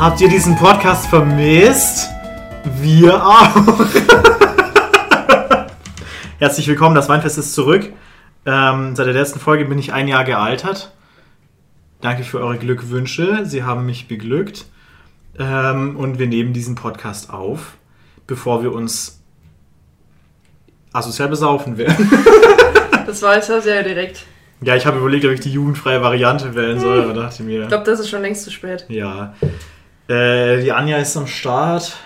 Habt ihr diesen Podcast vermisst? Wir auch. Herzlich willkommen, das Weinfest ist zurück. Ähm, seit der letzten Folge bin ich ein Jahr gealtert. Danke für eure Glückwünsche. Sie haben mich beglückt. Ähm, und wir nehmen diesen Podcast auf, bevor wir uns asozial besaufen werden. Das war jetzt ja sehr direkt. ja, ich habe überlegt, ob ich die jugendfreie Variante wählen soll, aber dachte mir. Ich glaube, das ist schon längst zu spät. Ja. Äh, die Anja ist am Start.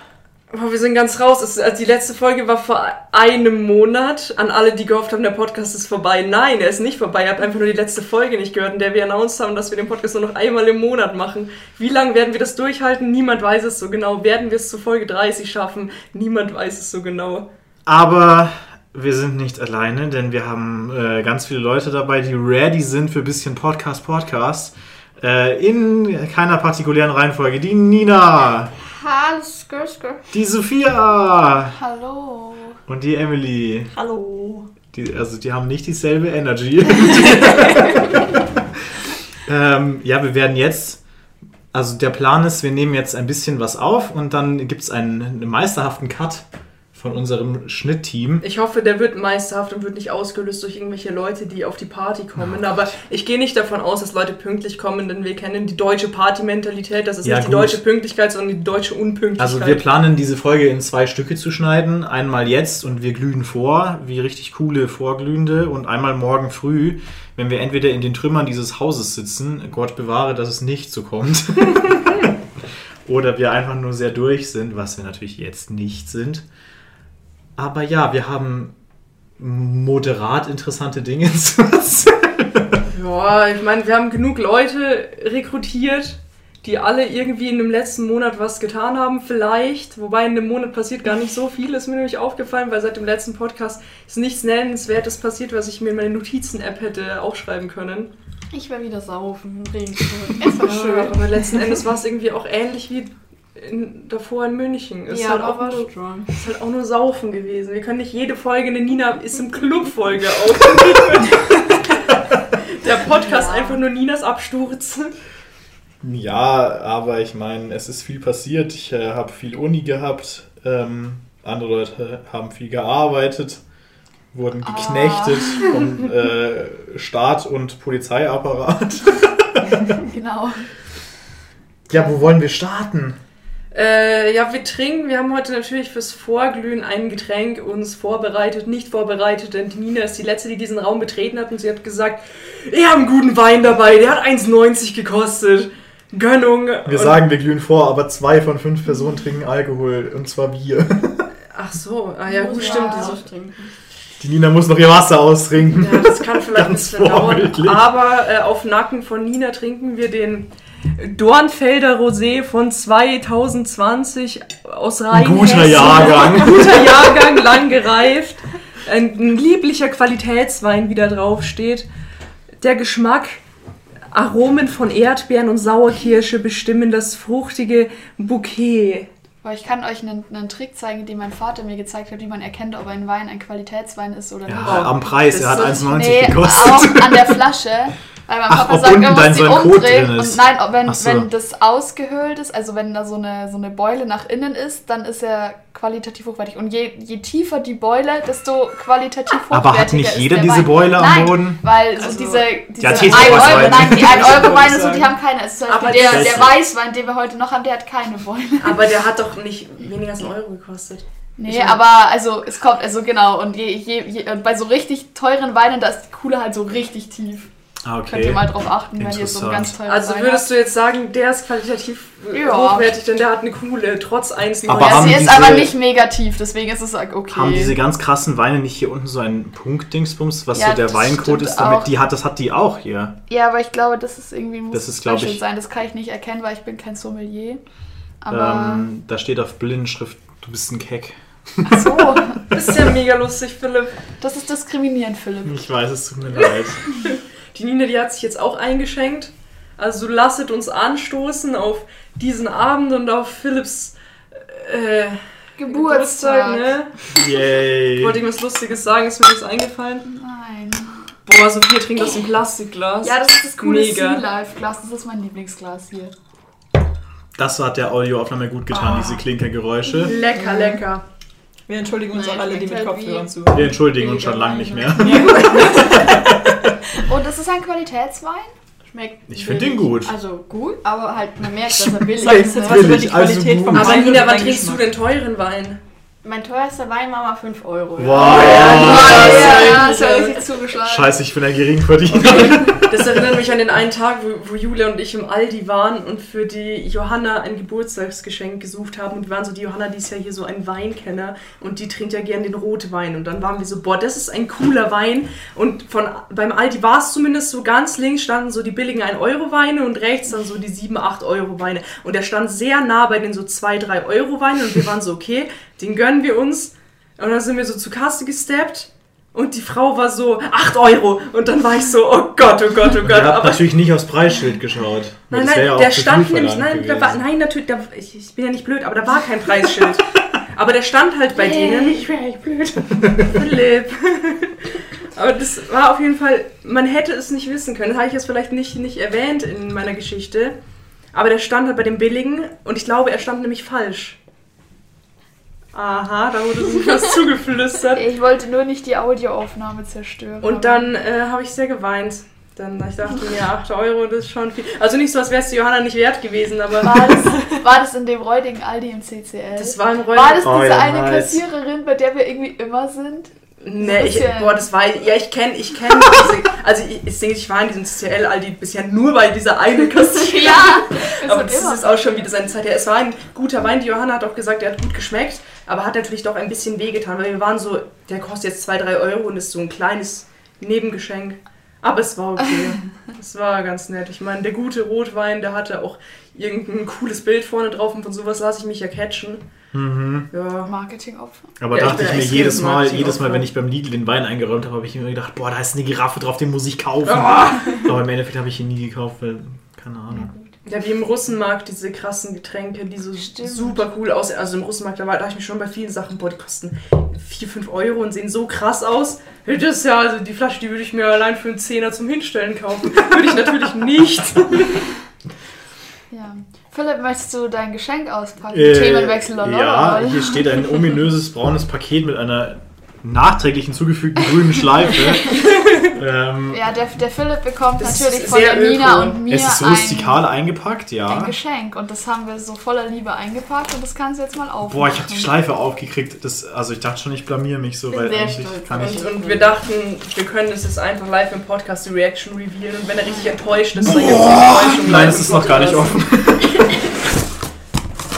Aber wir sind ganz raus. Es, also die letzte Folge war vor einem Monat. An alle, die gehofft haben, der Podcast ist vorbei. Nein, er ist nicht vorbei. Ihr habt einfach nur die letzte Folge nicht gehört, in der wir announced haben, dass wir den Podcast nur noch einmal im Monat machen. Wie lange werden wir das durchhalten? Niemand weiß es so genau. Werden wir es zur Folge 30 schaffen? Niemand weiß es so genau. Aber wir sind nicht alleine, denn wir haben äh, ganz viele Leute dabei, die ready sind für ein bisschen Podcast, Podcast. Äh, in keiner partikulären Reihenfolge. Die Nina, Hallo, skr, skr. die Sophia Hallo. und die Emily. Hallo. Die, also die haben nicht dieselbe Energy. ähm, ja, wir werden jetzt, also der Plan ist, wir nehmen jetzt ein bisschen was auf und dann gibt es einen, einen meisterhaften Cut von unserem Schnittteam. Ich hoffe, der wird meisterhaft und wird nicht ausgelöst durch irgendwelche Leute, die auf die Party kommen. Oh Aber ich gehe nicht davon aus, dass Leute pünktlich kommen, denn wir kennen die deutsche Party-Mentalität. Das ist Ja, nicht die gut. deutsche Pünktlichkeit, sondern die deutsche Unpünktlichkeit. Also wir planen diese Folge in zwei Stücke zu schneiden. Einmal jetzt und wir glühen vor, wie richtig coole Vorglühende. Und einmal morgen früh, wenn wir entweder in den Trümmern dieses Hauses sitzen, Gott bewahre, dass es nicht so kommt. Oder wir einfach nur sehr durch sind, was wir natürlich jetzt nicht sind. Aber ja, wir haben moderat interessante Dinge zu erzählen. Ja, ich meine, wir haben genug Leute rekrutiert, die alle irgendwie in dem letzten Monat was getan haben, vielleicht. Wobei in einem Monat passiert gar nicht so viel, ist mir nämlich aufgefallen, weil seit dem letzten Podcast ist nichts Nennenswertes passiert, was ich mir in meine Notizen-App hätte aufschreiben können. Ich war wieder saufen im Regensburg. Es war schön. aber letzten Endes war es irgendwie auch ähnlich wie in, davor in München. Es ist, halt auch war nur, strong. ist halt auch nur Saufen gewesen. Wir können nicht jede Folge eine Nina ist im Club-Folge aufnehmen. Der Podcast Ja. einfach nur Ninas Absturz. Ja, aber ich meine, es ist viel passiert. Ich äh, habe viel Uni gehabt. Ähm, andere Leute haben viel gearbeitet, wurden geknechtet vom äh, Staat und Polizeiapparat. Genau. Ja, wo wollen wir starten? Äh, ja, wir trinken. Wir haben heute natürlich fürs Vorglühen ein Getränk uns vorbereitet, nicht vorbereitet, denn die Nina ist die letzte, die diesen Raum betreten hat und sie hat gesagt, ich habe einen guten Wein dabei, der hat 1,90 gekostet. Gönnung. Wir Und- sagen, wir glühen vor, aber zwei von fünf Personen trinken Alkohol und zwar Bier. Ach so, ah ja, gut, stimmt. Trinken. Die Nina muss noch ihr Wasser austrinken. Ja, das kann vielleicht ein bisschen dauern. Aber äh, auf Nacken von Nina trinken wir den Dornfelder Rosé von 2020 aus Ein Rheinhessen. guter Jahrgang. Guter Jahrgang, lang gereift. Ein, ein lieblicher Qualitätswein, wie da drauf steht. Der Geschmack, Aromen von Erdbeeren und Sauerkirsche bestimmen das fruchtige Bouquet. Aber ich kann euch einen, einen Trick zeigen, den mein Vater mir gezeigt hat, wie man erkennt, ob ein Wein ein Qualitätswein ist oder nicht. Ja, am Preis, er hat Das ist- 1,90 Nee, gekostet. auch an der Flasche. Weil mein Ach, Papa sagt, unten man muss die so umdrehen. Und nein, wenn, so. wenn das ausgehöhlt ist, also wenn da so eine, so eine Beule nach innen ist, dann ist er qualitativ hochwertig. Und je, je tiefer die Beule, desto qualitativ hochwertiger Aber hat nicht jeder der diese Wein. Beule am nein, Boden? Weil so Also- diese, diese Ja, 1 Tetra Euro, Wein. nein, die 1 Euro Weine so, die haben keine. Also zum Aber der, der Weißwein, den wir heute noch haben, der hat keine Beule. Aber der hat doch nicht weniger als einen Euro gekostet. Nee, aber also es kommt, also genau, und je, je, je, und bei so richtig teuren Weinen, da ist die Kuhle halt so richtig tief. Ah, Könnt ihr mal drauf achten, wenn ihr so Interessant. einen ganz teuren Also Wein würdest du jetzt sagen, der ist qualitativ äh, Ja. hochwertig, denn der hat eine coole, trotz 1,90. Aber. Ja, sie ist diese- aber nicht negativ, deswegen ist es okay. Haben diese ganz krassen Weine nicht hier unten so einen Punktdingsbums, was Ja, so der Weincode ist, damit auch. die hat, das hat die auch hier. ja, aber ich glaube, das ist irgendwie muss Das ist, special ich- sein. Das kann ich nicht erkennen, weil ich bin kein Sommelier. Aber Ähm, da steht auf Blindenschrift, du bist ein Keck. ach so, Das ist ja mega lustig, Philipp. das ist diskriminierend, Philipp. Ich weiß, es tut mir leid. Die Nina, die hat sich jetzt auch eingeschenkt. Also lasset uns anstoßen auf diesen Abend und auf Philipps äh, Geburtstag. ne? Yay. Ich wollte irgendwas Lustiges sagen, ist mir nichts eingefallen. Nein. Boah, Sophia trinkt aus dem Plastikglas. Ja, das ist das coole. Sea Life Glas. Das ist mein Lieblingsglas hier. Das hat der Audioaufnahme gut getan, Ah. diese Klinkergeräusche. Lecker, lecker. Wir entschuldigen uns Nein, auch alle, die mit Kopfhörern wie- zu. Wir entschuldigen uns schon lange nicht mehr. Und es ist ein Qualitätswein? Schmeckt. Ich find billig. den gut. Also gut, aber halt, man merkt, dass er billig Sag ist. jetzt Ne? was über Billig, die also Qualität gut. vom Aber Wein und Nina, was trinkst du Geschmack. denn teuren Wein? Mein teuerster Wein war mal 5 Euro. Wow. ja, ja, ist ja ja. richtig zugeschlagen. Scheiße, ich bin ein Geringverdiener. Das erinnert mich an den einen Tag, wo, wo Julia und ich im Aldi waren und für die Johanna ein Geburtstagsgeschenk gesucht haben. Und wir waren so, die Johanna, die ist ja hier so ein Weinkenner und die trinkt ja gern den Rotwein. Und dann waren wir so, boah, das ist ein cooler Wein. Und von, beim Aldi war es zumindest so, ganz links standen so die billigen 1-Euro-Weine und rechts dann so die 7, 8-Euro-Weine. Und der stand sehr nah bei den so 2, 3 Euro-Weinen und wir waren so, okay, den gönnen wir uns. Und dann sind wir so zur Kasse gesteppt. Und die Frau war so, 8 Euro. Und dann war ich so, oh Gott, oh Gott, oh Gott. Habt Aber natürlich nicht aufs Preisschild geschaut. Nein, nein, ja der zu stand nämlich, nein, da war, nein, natürlich, da, ich, ich bin ja nicht blöd, aber da war kein Preisschild. aber der stand halt bei denen. Ich wäre echt blöd. Philipp. aber das war auf jeden Fall, man hätte es nicht wissen können. Das habe ich jetzt vielleicht nicht, nicht erwähnt in meiner Geschichte. Aber der stand halt bei dem Billigen und ich glaube, er stand nämlich falsch. Aha, da wurde so was zugeflüstert. Ich wollte nur nicht die Audioaufnahme zerstören. Und dann äh, habe ich sehr geweint. Dann ich dachte mir, 8 Euro, das ist schon viel. Also nicht so, als wäre es Johanna nicht wert gewesen, aber War das, war das in dem räudigen Aldi im CCL? das war im war das Räumen. Oh, diese ja, eine nice. Kassiererin, bei der wir irgendwie immer sind? Nee, ich, boah, das war, ja, ich kenne, ich kenne diese, also ich, ich denke, ich war in diesem CCL Aldi bisher nur bei dieser eine Kassiererin. das aber das immer. ist auch schon wieder seine Zeit her. Es war ein guter Wein, die Johanna hat auch gesagt, der hat gut geschmeckt, aber hat natürlich doch ein bisschen wehgetan, weil wir waren so, der kostet jetzt 2, 3 Euro und ist so ein kleines Nebengeschenk. Aber es war okay. es war ganz nett. Ich meine, der gute Rotwein, der hatte auch irgendein cooles Bild vorne drauf und von sowas lasse ich mich ja catchen. Mhm. Ja. Marketingopfer. Aber Ja, ich dachte ich ein mir jedes Mal, jedes Mal, wenn ich beim Lidl den Wein eingeräumt habe, habe ich mir gedacht, boah, da ist eine Giraffe drauf, den muss ich kaufen. Ah. Aber im Endeffekt habe ich ihn nie gekauft, weil, keine Ahnung. Ja, wie im Russenmarkt, diese krassen Getränke, die so Stimmt. super cool aussehen. Also im Russenmarkt, da war da ich mir schon bei vielen Sachen, boah, die kosten 4, 5 Euro und sehen so krass aus. Das ist ja, also die Flasche, die würde ich mir allein für einen Zehner zum Hinstellen kaufen. Würde ich natürlich nicht. Ja. Philipp, möchtest du dein Geschenk auspacken? Äh, Themenwechsel Ja, lololol. hier steht ein ominöses braunes Paket mit einer nachträglich hinzugefügten grünen Schleife. ähm, Ja, der, der Philipp bekommt natürlich von der Nina öko. und mir es ist ein, rustikal eingepackt, ein ja. Geschenk. Und das haben wir so voller Liebe eingepackt und das kannst du jetzt mal aufmachen. Boah, ich habe die Schleife aufgekriegt. Das, also ich dachte schon, ich blamier mich so, weil sehr eigentlich stolz kann ich... Und, und wir dachten, wir können das jetzt einfach live im Podcast die Reaction revealen. Und wenn er richtig enttäuscht ist, dann die Enttäuschung. Nein, es ist noch gar nicht offen.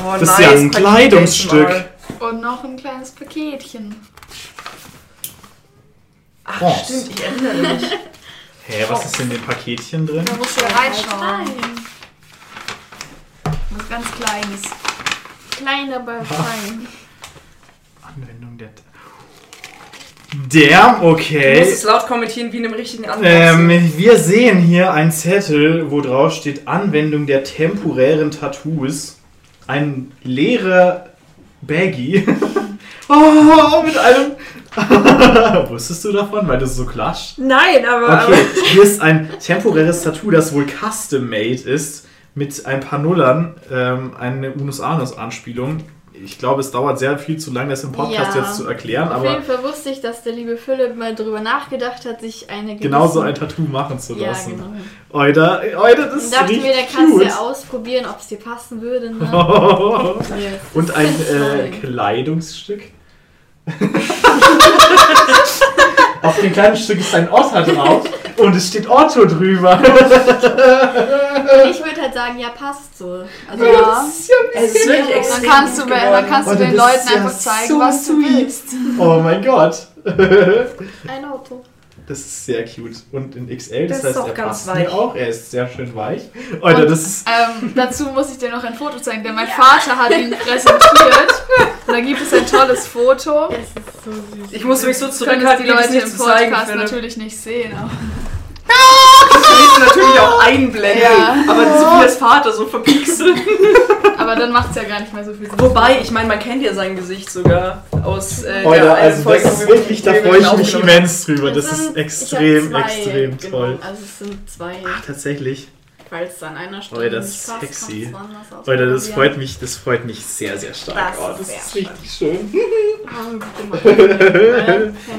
Oh, Das ist ja ein Kleidungsstück. Und noch ein kleines Paketchen. Ach, Oh. stimmt, ich erinnere mich. Hä, was ist in dem Paketchen drin? Da musst du ja reinschauen. Was ganz Kleines. Klein, aber fein. Anwendung der... Der, Du musst okay. es laut kommentieren wie in einem richtigen Unboxing. Ähm, wir sehen hier einen Zettel, wo drauf steht Anwendung der temporären Tattoos. Ein leerer Baggy. oh, mit einem... Wusstest du davon, weil das so klatscht? Nein, aber, Okay, hier ist ein temporäres Tattoo, das wohl custom-made ist, mit ein paar Nullern, ähm, eine Unus-Anus-Anspielung. Ich glaube, es dauert sehr viel zu lange, das im Podcast Ja. jetzt zu erklären, Auf aber jeden Fall wusste ich, dass der liebe Philipp mal drüber nachgedacht hat, sich eine gewisse... genau so ein Tattoo machen zu Ja, lassen. genau. Oida, oida, das ist dachte mir, kannst du cute. ja ausprobieren, ob es dir passen würde. Ne? Yes. Und ein äh. Kleidungsstück. Auf dem kleinen Stück ist ein Otter drauf und es steht Otto drüber. Ich würde halt sagen, ja, passt so. Also, Ja. es ist wirklich Dann extrem kannst du, dann kannst du den Leuten ja einfach zeigen, so was du sweet. willst. Oh mein Gott. ein Auto. Das ist sehr cute. Und in XL, das, Das ist heißt, er ganz passt weich. mir auch. Er ist sehr schön weich. Alter, Und- das ist... Ähm, dazu muss ich dir noch ein Foto zeigen, denn mein Vater hat ihn präsentiert. Und da gibt es ein tolles Foto. Es ist so süß. Ich muss mich so zurückhalten, die Leute im zeigen Podcast finde. natürlich nicht sehen. Aber Ich natürlich auch einblenden. Ja. Aber Sophias Vater so verpixelt. Aber dann macht es ja gar nicht mehr so viel Sinn. Wobei, ich meine, man kennt ja sein Gesicht sogar aus äh, Alter, der also Folge, das ist wirklich, da freue ich mich immens drüber. Das ist extrem, extrem toll. Also es sind zwei. Ach, tatsächlich. Falls es an einer Stelle Leute, das ist sexy. Leute, das freut mich, das freut mich sehr, sehr stark. Das oh, ist das ist richtig schön. Ah.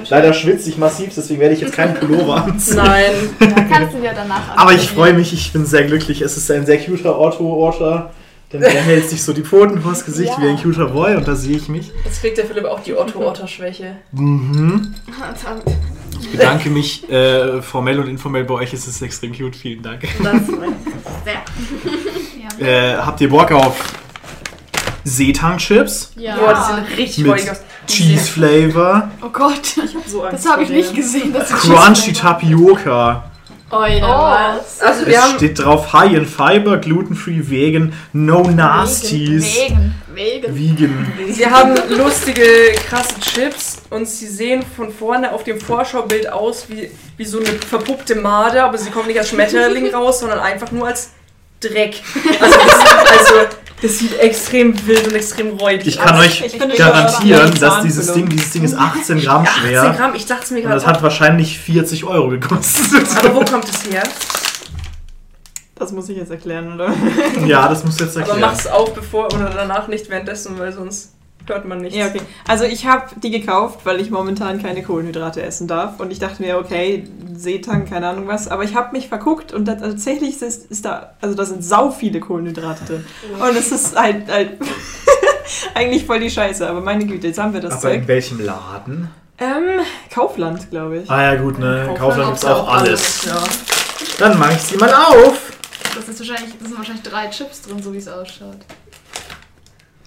Leider schwitze ich massiv, deswegen werde ich jetzt keinen Pullover anziehen. Nein. Da kannst du dir danach Aber ich freue mich, ich bin sehr glücklich. Es ist ein sehr cuter Otto-Otter. Denn der hält sich so die Pfoten vors Gesicht Ja. wie ein cuter Boy und da sehe ich mich. Jetzt kriegt der Philipp auch die Otto-Otter-Schwäche. Mhm. Ich bedanke mich äh, formell und informell bei euch. Es ist extrem cute. Vielen Dank. Das ist sehr. Ja. Äh, habt ihr Bock auf Seetang-Chips? Ja. Boah, die sehen richtig Mit Cheese Flavor, Oh Gott, So Angst das habe ich vor nicht denen. gesehen. Das ist Crunchy Tapioca. Oida, Oh. was? Also wir Es haben steht drauf High in Fiber, gluten-free, vegan, no nasties. Wegen. Wegen. Vegan. Sie haben lustige, krasse Chips und sie sehen von vorne auf dem Vorschaubild aus wie, wie so eine verpuppte Made, aber sie kommen nicht als Schmetterling raus, sondern einfach nur als Dreck. Also das, also, das sieht extrem wild und extrem räudig Ich kann aus. euch Ich garantieren, das dass dieses. Ding, dieses Ding ist 18 Gramm 18 schwer. Gramm, ich dachte es mir Und gerade. das hat wahrscheinlich 40 Euro gekostet. Aber wo kommt es her? Das muss ich jetzt erklären, oder? Ja, das muss jetzt Aber erklären. mach's auch bevor oder danach nicht währenddessen, weil sonst hört man nichts. Ja, okay. Also ich habe die gekauft, weil ich momentan keine Kohlenhydrate essen darf. Und ich dachte mir, okay, Seetang, keine Ahnung was. Aber ich habe mich verguckt und tatsächlich ist, ist da, also da sind sau viele Kohlenhydrate drin. Und es ist halt, halt eigentlich voll die Scheiße. Aber meine Güte, jetzt haben wir das Aber Zeug. in welchem Laden? Ähm, Kaufland, glaube ich. Ah ja gut, ne? Kaufland gibt's gibt's auch alles. Ja. Dann mach ich sie mal auf. Das, ist wahrscheinlich, das sind wahrscheinlich drei Chips drin, so wie es ausschaut.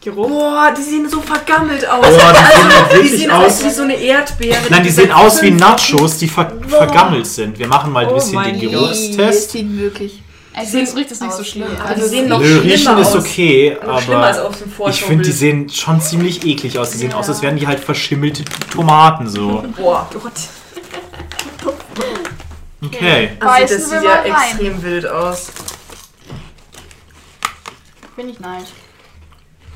Geruch. Boah, die sehen so vergammelt aus. Boah, die sehen Die wirklich sehen aus. wie so eine Erdbeere. Nein, die die sehen aus wie Nachos, die ver vergammelt sind. Wir machen mal ein Oh bisschen mein den. Geruchstest. sieht wirklich. Also, sehen es riecht es nicht so schlimm. wie- aber Also, die sehen noch Nö, schlimmer riechen ist aus. okay, Noch schlimmer als aber ich finde, die sehen schon ziemlich eklig aus. Die sehen aus, als wären die halt verschimmelte Tomaten so. Boah. Gott. Okay. Also das sieht ja rein. extrem wild aus. Bin ich nein.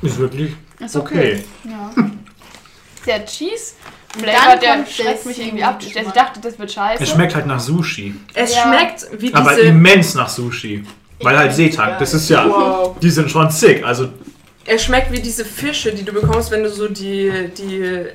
Ist wirklich Ist okay. Ja. Der Cheese dann Flavor, der kommt schreckt mich irgendwie ab. Ich Geschmack. dachte, das wird scheiße. Es schmeckt halt nach Sushi. Es Ja. schmeckt wie Aber diese... immens nach Sushi. Weil halt Seetang, das ist ja. Wow. Die sind schon sick. Also, Er schmeckt wie diese Fische, die du bekommst, wenn du so die, die äh,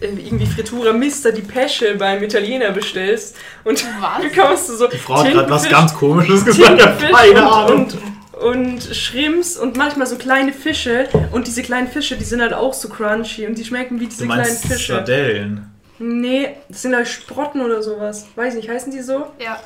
irgendwie Fritura Mister, die Pesce beim Italiener bestellst. Und Was? bekommst du so die Frau hat gerade was Tintenfisch- ganz Komisches gesagt. Ich hab Tintenfisch keine und, Ahnung. und, und Shrimps und manchmal so kleine Fische. Und diese kleinen Fische, die sind halt auch so crunchy und die schmecken wie diese Du kleinen meinst Fische. Sardellen. Nee, das sind halt Sprotten oder sowas. Weiß nicht, heißen die so? Ja.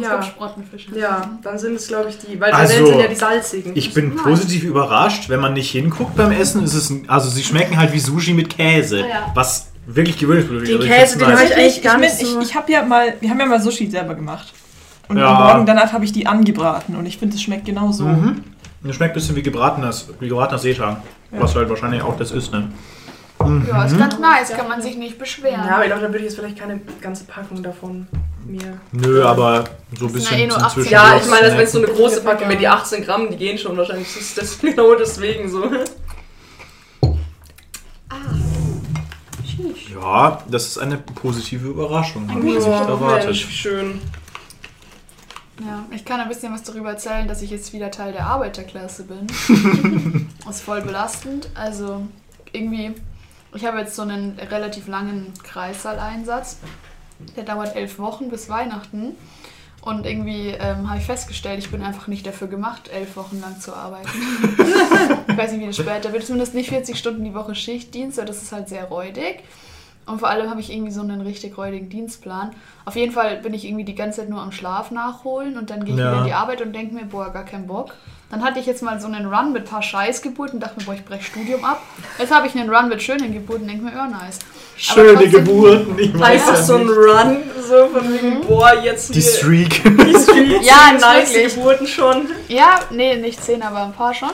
Ja. Sprottenfische. Ja, dann sind es, glaube ich, die. Weil Also, Sardellen sind ja die salzigen. Ich bin positiv überrascht, wenn man nicht hinguckt beim Essen. Ist es also sie schmecken halt wie Sushi mit Käse, Ah, ja. was wirklich Den ist. Käse, den nice. hab ich eigentlich gar nicht so- Ich, ich habe ja mal, wir haben ja mal Sushi selber gemacht. Und Ja. am Morgen danach habe ich die angebraten und ich finde, es schmeckt genauso. Mhm. Das schmeckt ein bisschen wie gebratenes, wie gebratener Seetang. Was halt wahrscheinlich auch das ist, ne? Ja, ist ganz nice, kann man sich nicht beschweren. Ja, aber ich glaube, da würde ich jetzt vielleicht keine ganze Packung davon mir. Nö, aber so ein bisschen ja eh nur zum 18 Zwischendurch Ja, ich meine, das ist so eine große Packung, wenn die 18 Gramm, die gehen schon wahrscheinlich. Das ist das genau deswegen so. Ja, das ist eine positive Überraschung. Habe ich jetzt nicht Ja, erwartet. Mensch, schön. Ja, ich kann ein bisschen was darüber erzählen, dass ich jetzt wieder Teil der Arbeiterklasse bin. ist voll belastend. Also irgendwie, ich habe jetzt so einen relativ langen Kreissaaleinsatz. Der dauert elf Wochen bis Weihnachten. Und irgendwie ähm, habe ich festgestellt, ich bin einfach nicht dafür gemacht, elf Wochen lang zu arbeiten. ich weiß nicht, wie das später wird. Zumindest nicht 40 Stunden die Woche Schichtdienst, weil das ist halt sehr räudig. Und vor allem habe ich irgendwie so einen richtig räudigen Dienstplan. Auf jeden Fall bin ich irgendwie die ganze Zeit nur am Schlaf nachholen und dann gehe ich Ja. wieder in die Arbeit und denke mir, boah, gar keinen Bock. Dann hatte ich jetzt mal so einen Run mit ein paar Scheißgeburten und dachte mir, boah, ich breche Studium ab. Jetzt habe ich einen Run mit schönen Geburten und denke mir, oh nice. Schöne trotzdem- Geburten, ich weiß Einfach ja so ein. Run, so von wegen, boah, jetzt Die Streak. Die Street, Ja, nice. Geburten schon. Ja, nee, nicht zehn, aber ein paar schon.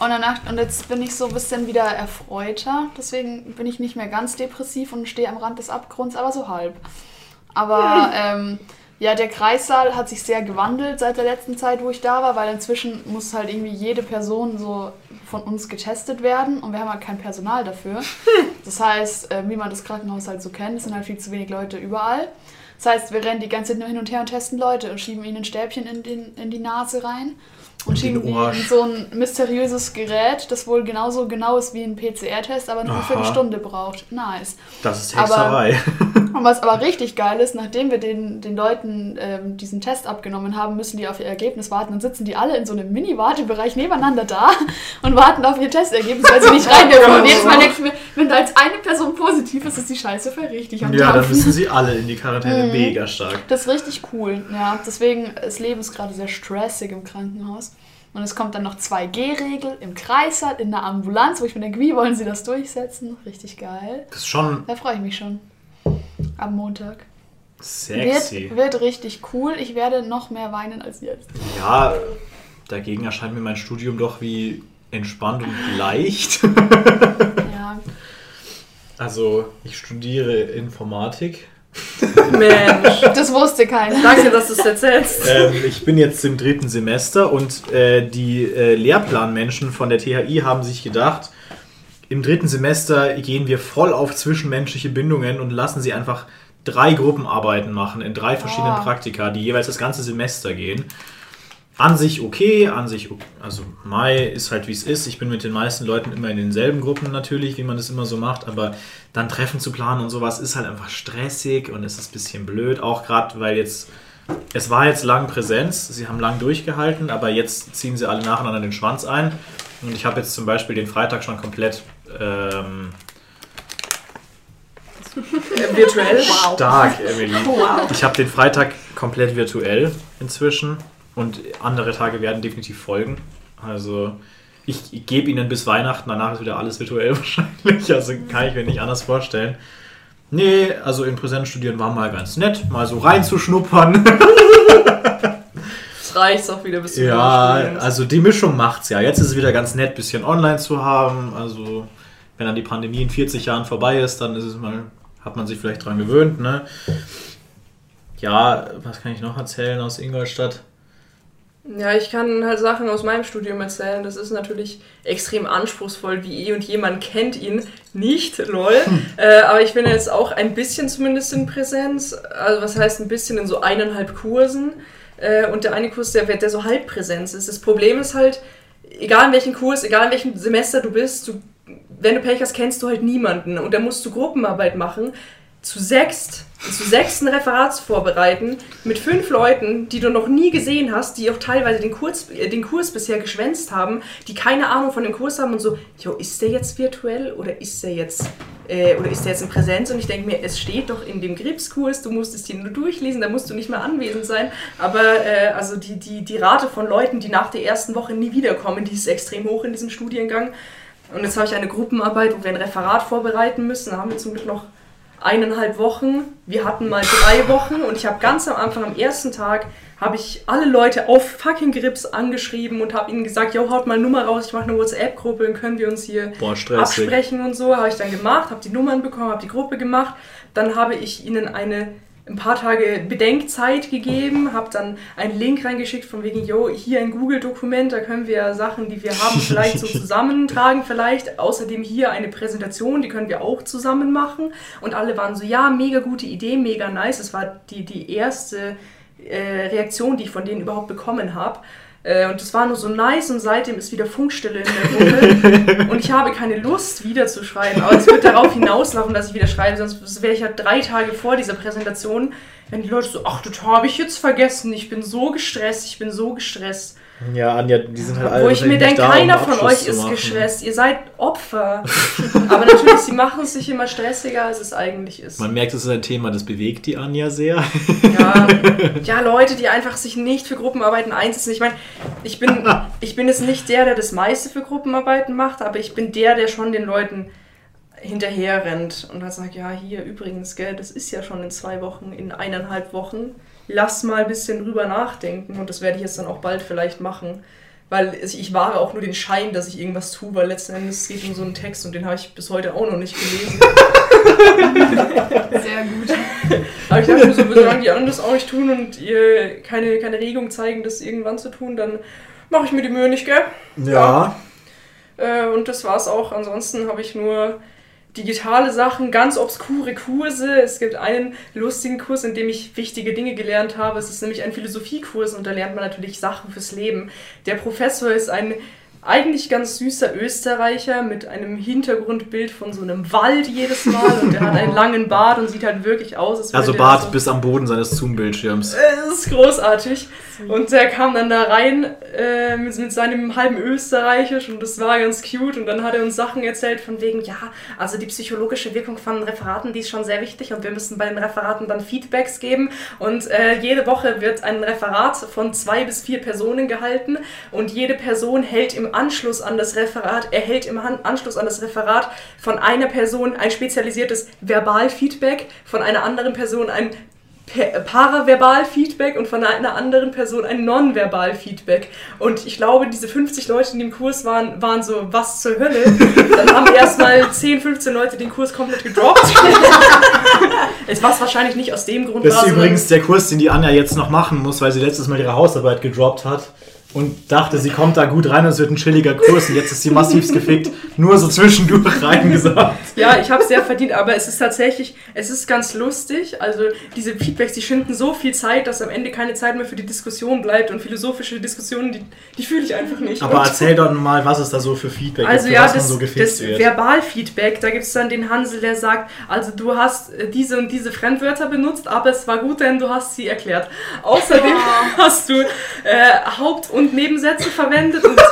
Und, danach, und jetzt bin ich so ein bisschen wieder erfreuter. Deswegen bin ich nicht mehr ganz depressiv und stehe am Rand des Abgrunds, aber so halb. Aber ähm, Ja, der Kreissaal hat sich sehr gewandelt seit der letzten Zeit, wo ich da war, weil inzwischen muss halt irgendwie jede Person so von uns getestet werden und wir haben halt kein Personal dafür. Das heißt, äh, wie man das Krankenhaus halt so kennt, es sind halt viel zu wenig Leute überall. Das heißt, wir rennen die ganze Zeit nur hin und her und testen Leute und schieben ihnen ein Stäbchen in, den, in die Nase rein und schieben die so ein mysteriöses Gerät, das wohl genauso genau ist wie ein PCR-Test, aber nur eine Aha. Viertelstunde braucht. Nice. Das ist Aber- Hexerei. Und was aber richtig geil ist, nachdem wir den, den Leuten ähm, diesen Test abgenommen haben, müssen die auf ihr Ergebnis warten. Dann sitzen die alle in so einem Mini-Wartebereich nebeneinander da und warten auf ihr Testergebnis, weil sie nicht rein dürfen. Und jedes Mal denke ich mir, wenn da jetzt eine Person positiv ist, ist die Scheiße voll richtig am ja, dann müssen sie alle in die Quarantäne. Mhm. Mega stark. Das ist richtig cool. Ja, deswegen, das Leben ist gerade sehr stressig im Krankenhaus. Und es kommt dann noch 2G-Regel im Kreissaal, in der Ambulanz, wo ich mir denke, wie wollen sie das durchsetzen? Richtig geil. Das ist schon Da freue ich mich schon. Am Montag. sexy. Wird, wird richtig cool. Ich werde noch mehr weinen als jetzt. Ja, dagegen erscheint mir mein Studium doch wie entspannt und leicht. Ja, Also, ich studiere Informatik. Mensch. das wusste keiner. Danke, dass du es erzählst. Ähm, ich bin jetzt im dritten Semester und äh, die äh, Lehrplanmenschen von der THI haben sich gedacht, im dritten Semester gehen wir voll auf zwischenmenschliche Bindungen und lassen sie einfach drei Gruppenarbeiten machen in drei verschiedenen Ah. Praktika, die jeweils das ganze Semester gehen. An sich okay, an sich, ok- also Mai ist halt wie es ist. Ich bin mit den meisten Leuten immer in denselben Gruppen natürlich, wie man das immer so macht, aber dann Treffen zu planen und sowas ist halt einfach stressig und es ist ein bisschen blöd, auch gerade weil jetzt, es war jetzt lang Präsenz, sie haben lang durchgehalten, aber jetzt ziehen sie alle nacheinander den Schwanz ein und ich habe jetzt zum Beispiel den Freitag schon komplett ähm, Äh, virtuell. stark, Emily. Wow. Ich habe den Freitag komplett virtuell inzwischen und andere Tage werden definitiv folgen. Also ich, ich gebe Ihnen bis Weihnachten, danach ist wieder alles virtuell wahrscheinlich. Also kann ich mir nicht anders vorstellen. Nee, also in Präsenz studieren war mal ganz nett, mal so reinzuschnuppern. Das reicht auch wieder bis zum ja, also die Mischung macht's ja. Jetzt ist es wieder ganz nett, bisschen online zu haben. Also wenn dann die Pandemie in 40 Jahren vorbei ist, dann ist es mal, hat man sich vielleicht dran gewöhnt, ne? Ja, was kann ich noch erzählen aus Ingolstadt? Ja, ich kann halt Sachen aus meinem Studium erzählen. Das ist natürlich extrem anspruchsvoll, wie eh und je. Man kennt ihn nicht, lol. Äh, aber ich bin jetzt auch ein bisschen zumindest in Präsenz. Also was heißt ein bisschen in so eineinhalb Kursen. Äh, und der eine Kurs, der, der so Halbpräsenz ist. Das Problem ist halt, egal in welchem Kurs, egal in welchem Semester du bist, du, wenn du Pech hast, kennst du halt niemanden. Und da musst du Gruppenarbeit machen. Zu sechst, zu sechsten Referats vorbereiten mit fünf Leuten, die du noch nie gesehen hast, die auch teilweise den Kurs, äh, den Kurs bisher geschwänzt haben, die keine Ahnung von dem Kurs haben und so, jo, ist der jetzt virtuell oder ist der jetzt äh, oder ist der jetzt in Präsenz? Und ich denke mir, es steht doch in dem Gripskurs, du musst es dir nur durchlesen, da musst du nicht mehr anwesend sein. Aber äh, also die, die, die Rate von Leuten, die nach der ersten Woche nie wiederkommen, die ist extrem hoch in diesem Studiengang. Und jetzt habe ich eine Gruppenarbeit, wo wir ein Referat vorbereiten müssen. Da haben wir zum Glück noch eineinhalb Wochen. Wir hatten mal drei Wochen und ich habe ganz am Anfang, am ersten Tag, habe ich alle Leute auf fucking Grips angeschrieben und habe ihnen gesagt, yo, haut mal Nummer raus, ich mache eine WhatsApp-Gruppe, dann können wir uns hier Boah, absprechen und so. Habe ich dann gemacht, habe die Nummern bekommen, habe die Gruppe gemacht. Dann habe ich ihnen eine ein paar Tage Bedenkzeit gegeben, habe dann einen Link reingeschickt von wegen, yo, hier ein Google-Dokument, da können wir Sachen, die wir haben, vielleicht so zusammentragen vielleicht. Außerdem hier eine Präsentation, die können wir auch zusammen machen. Und alle waren so, ja, mega gute Idee, mega nice. Das war die, die erste äh, Reaktion, die ich von denen überhaupt bekommen habe. Äh, und das war nur so nice und seitdem ist wieder Funkstille in der Gruppe. und ich habe keine Lust, wieder zu schreiben. Aber es wird darauf hinauslaufen, dass ich wieder schreibe. Sonst wäre ich ja drei Tage vor dieser Präsentation, wenn die Leute so, ach, das habe ich jetzt vergessen. Ich bin so gestresst, ich bin so gestresst. Ja, Anja, die sind halt alle Wo ich mir denke, da, um keiner von euch ist gestresst. Ihr seid Opfer. Aber natürlich, sie machen es sich immer stressiger, als es eigentlich ist. Man merkt, es ist ein Thema, das bewegt die Anja sehr. Ja, ja, Leute, die einfach sich nicht für Gruppenarbeiten einsetzen. Ich meine, ich bin, ich bin jetzt nicht der, der das meiste für Gruppenarbeiten macht, aber ich bin der, der schon den Leuten hinterher rennt und dann sagt, ja, hier übrigens, gell, das ist ja schon in zwei Wochen, in eineinhalb Wochen. Lass mal ein bisschen drüber nachdenken und das werde ich jetzt dann auch bald vielleicht machen. Weil ich wahre auch nur den Schein, dass ich irgendwas tue, weil letzten Endes geht es um so einen Text und den habe ich bis heute auch noch nicht gelesen. Sehr gut. Aber ich dachte mir so, solange die anderen das auch nicht tun und ihr keine, keine Regung zeigen, das irgendwann zu tun, dann mache ich mir die Mühe nicht, gell? Ja. Äh, und das war's auch. Ansonsten habe ich nur digitale Sachen, ganz obskure Kurse. Es gibt einen lustigen Kurs, in dem ich wichtige Dinge gelernt habe. Es ist nämlich ein Philosophiekurs und da lernt man natürlich Sachen fürs Leben. Der Professor ist ein eigentlich ganz süßer Österreicher mit einem Hintergrundbild von so einem Wald jedes Mal und der hat einen langen Bart und sieht halt wirklich aus. Als Also würde er Bart so bis am Boden seines Zoom-Bildschirms. es ist großartig. Und der kam dann da rein äh, mit, mit seinem halben Österreichisch und das war ganz cute. Und dann hat er uns Sachen erzählt von wegen, ja, also die psychologische Wirkung von Referaten, die ist schon sehr wichtig und wir müssen bei den Referaten dann Feedbacks geben. Und äh, jede Woche wird ein Referat von zwei bis vier Personen gehalten und jede Person hält im Anschluss an das Referat, erhält im Anschluss an das Referat von einer Person ein spezialisiertes Verbalfeedback, von einer anderen Person ein Paraverbal-Feedback und von einer anderen Person ein Nonverbal-Feedback. Und ich glaube, diese 50 Leute, die im Kurs waren, waren so, was zur Hölle? Dann haben erstmal 10, 15 Leute den Kurs komplett gedroppt. Es war wahrscheinlich nicht aus dem Grund. Das ist übrigens der Kurs, den die Anja jetzt noch machen muss, weil sie letztes Mal ihre Hausarbeit gedroppt hat und dachte, sie kommt da gut rein und es wird ein chilliger Kurs und jetzt ist sie massivst gefickt. Nur so zwischendurch reingesagt. Ja, ich habe es sehr verdient, aber es ist tatsächlich, es ist ganz lustig. Also diese Feedbacks, die schinden so viel Zeit, dass am Ende keine Zeit mehr für die Diskussion bleibt und philosophische Diskussionen, die, die fühle ich einfach nicht. Aber und erzähl doch mal, was es da so für Feedback also gibt, ja, das, so das. Verbalfeedback, da gibt es dann den Hansel, der sagt, also du hast äh, diese und diese Fremdwörter benutzt, aber es war gut, denn du hast sie erklärt. Außerdem hast du äh, Haupt- und Nebensätze verwendet und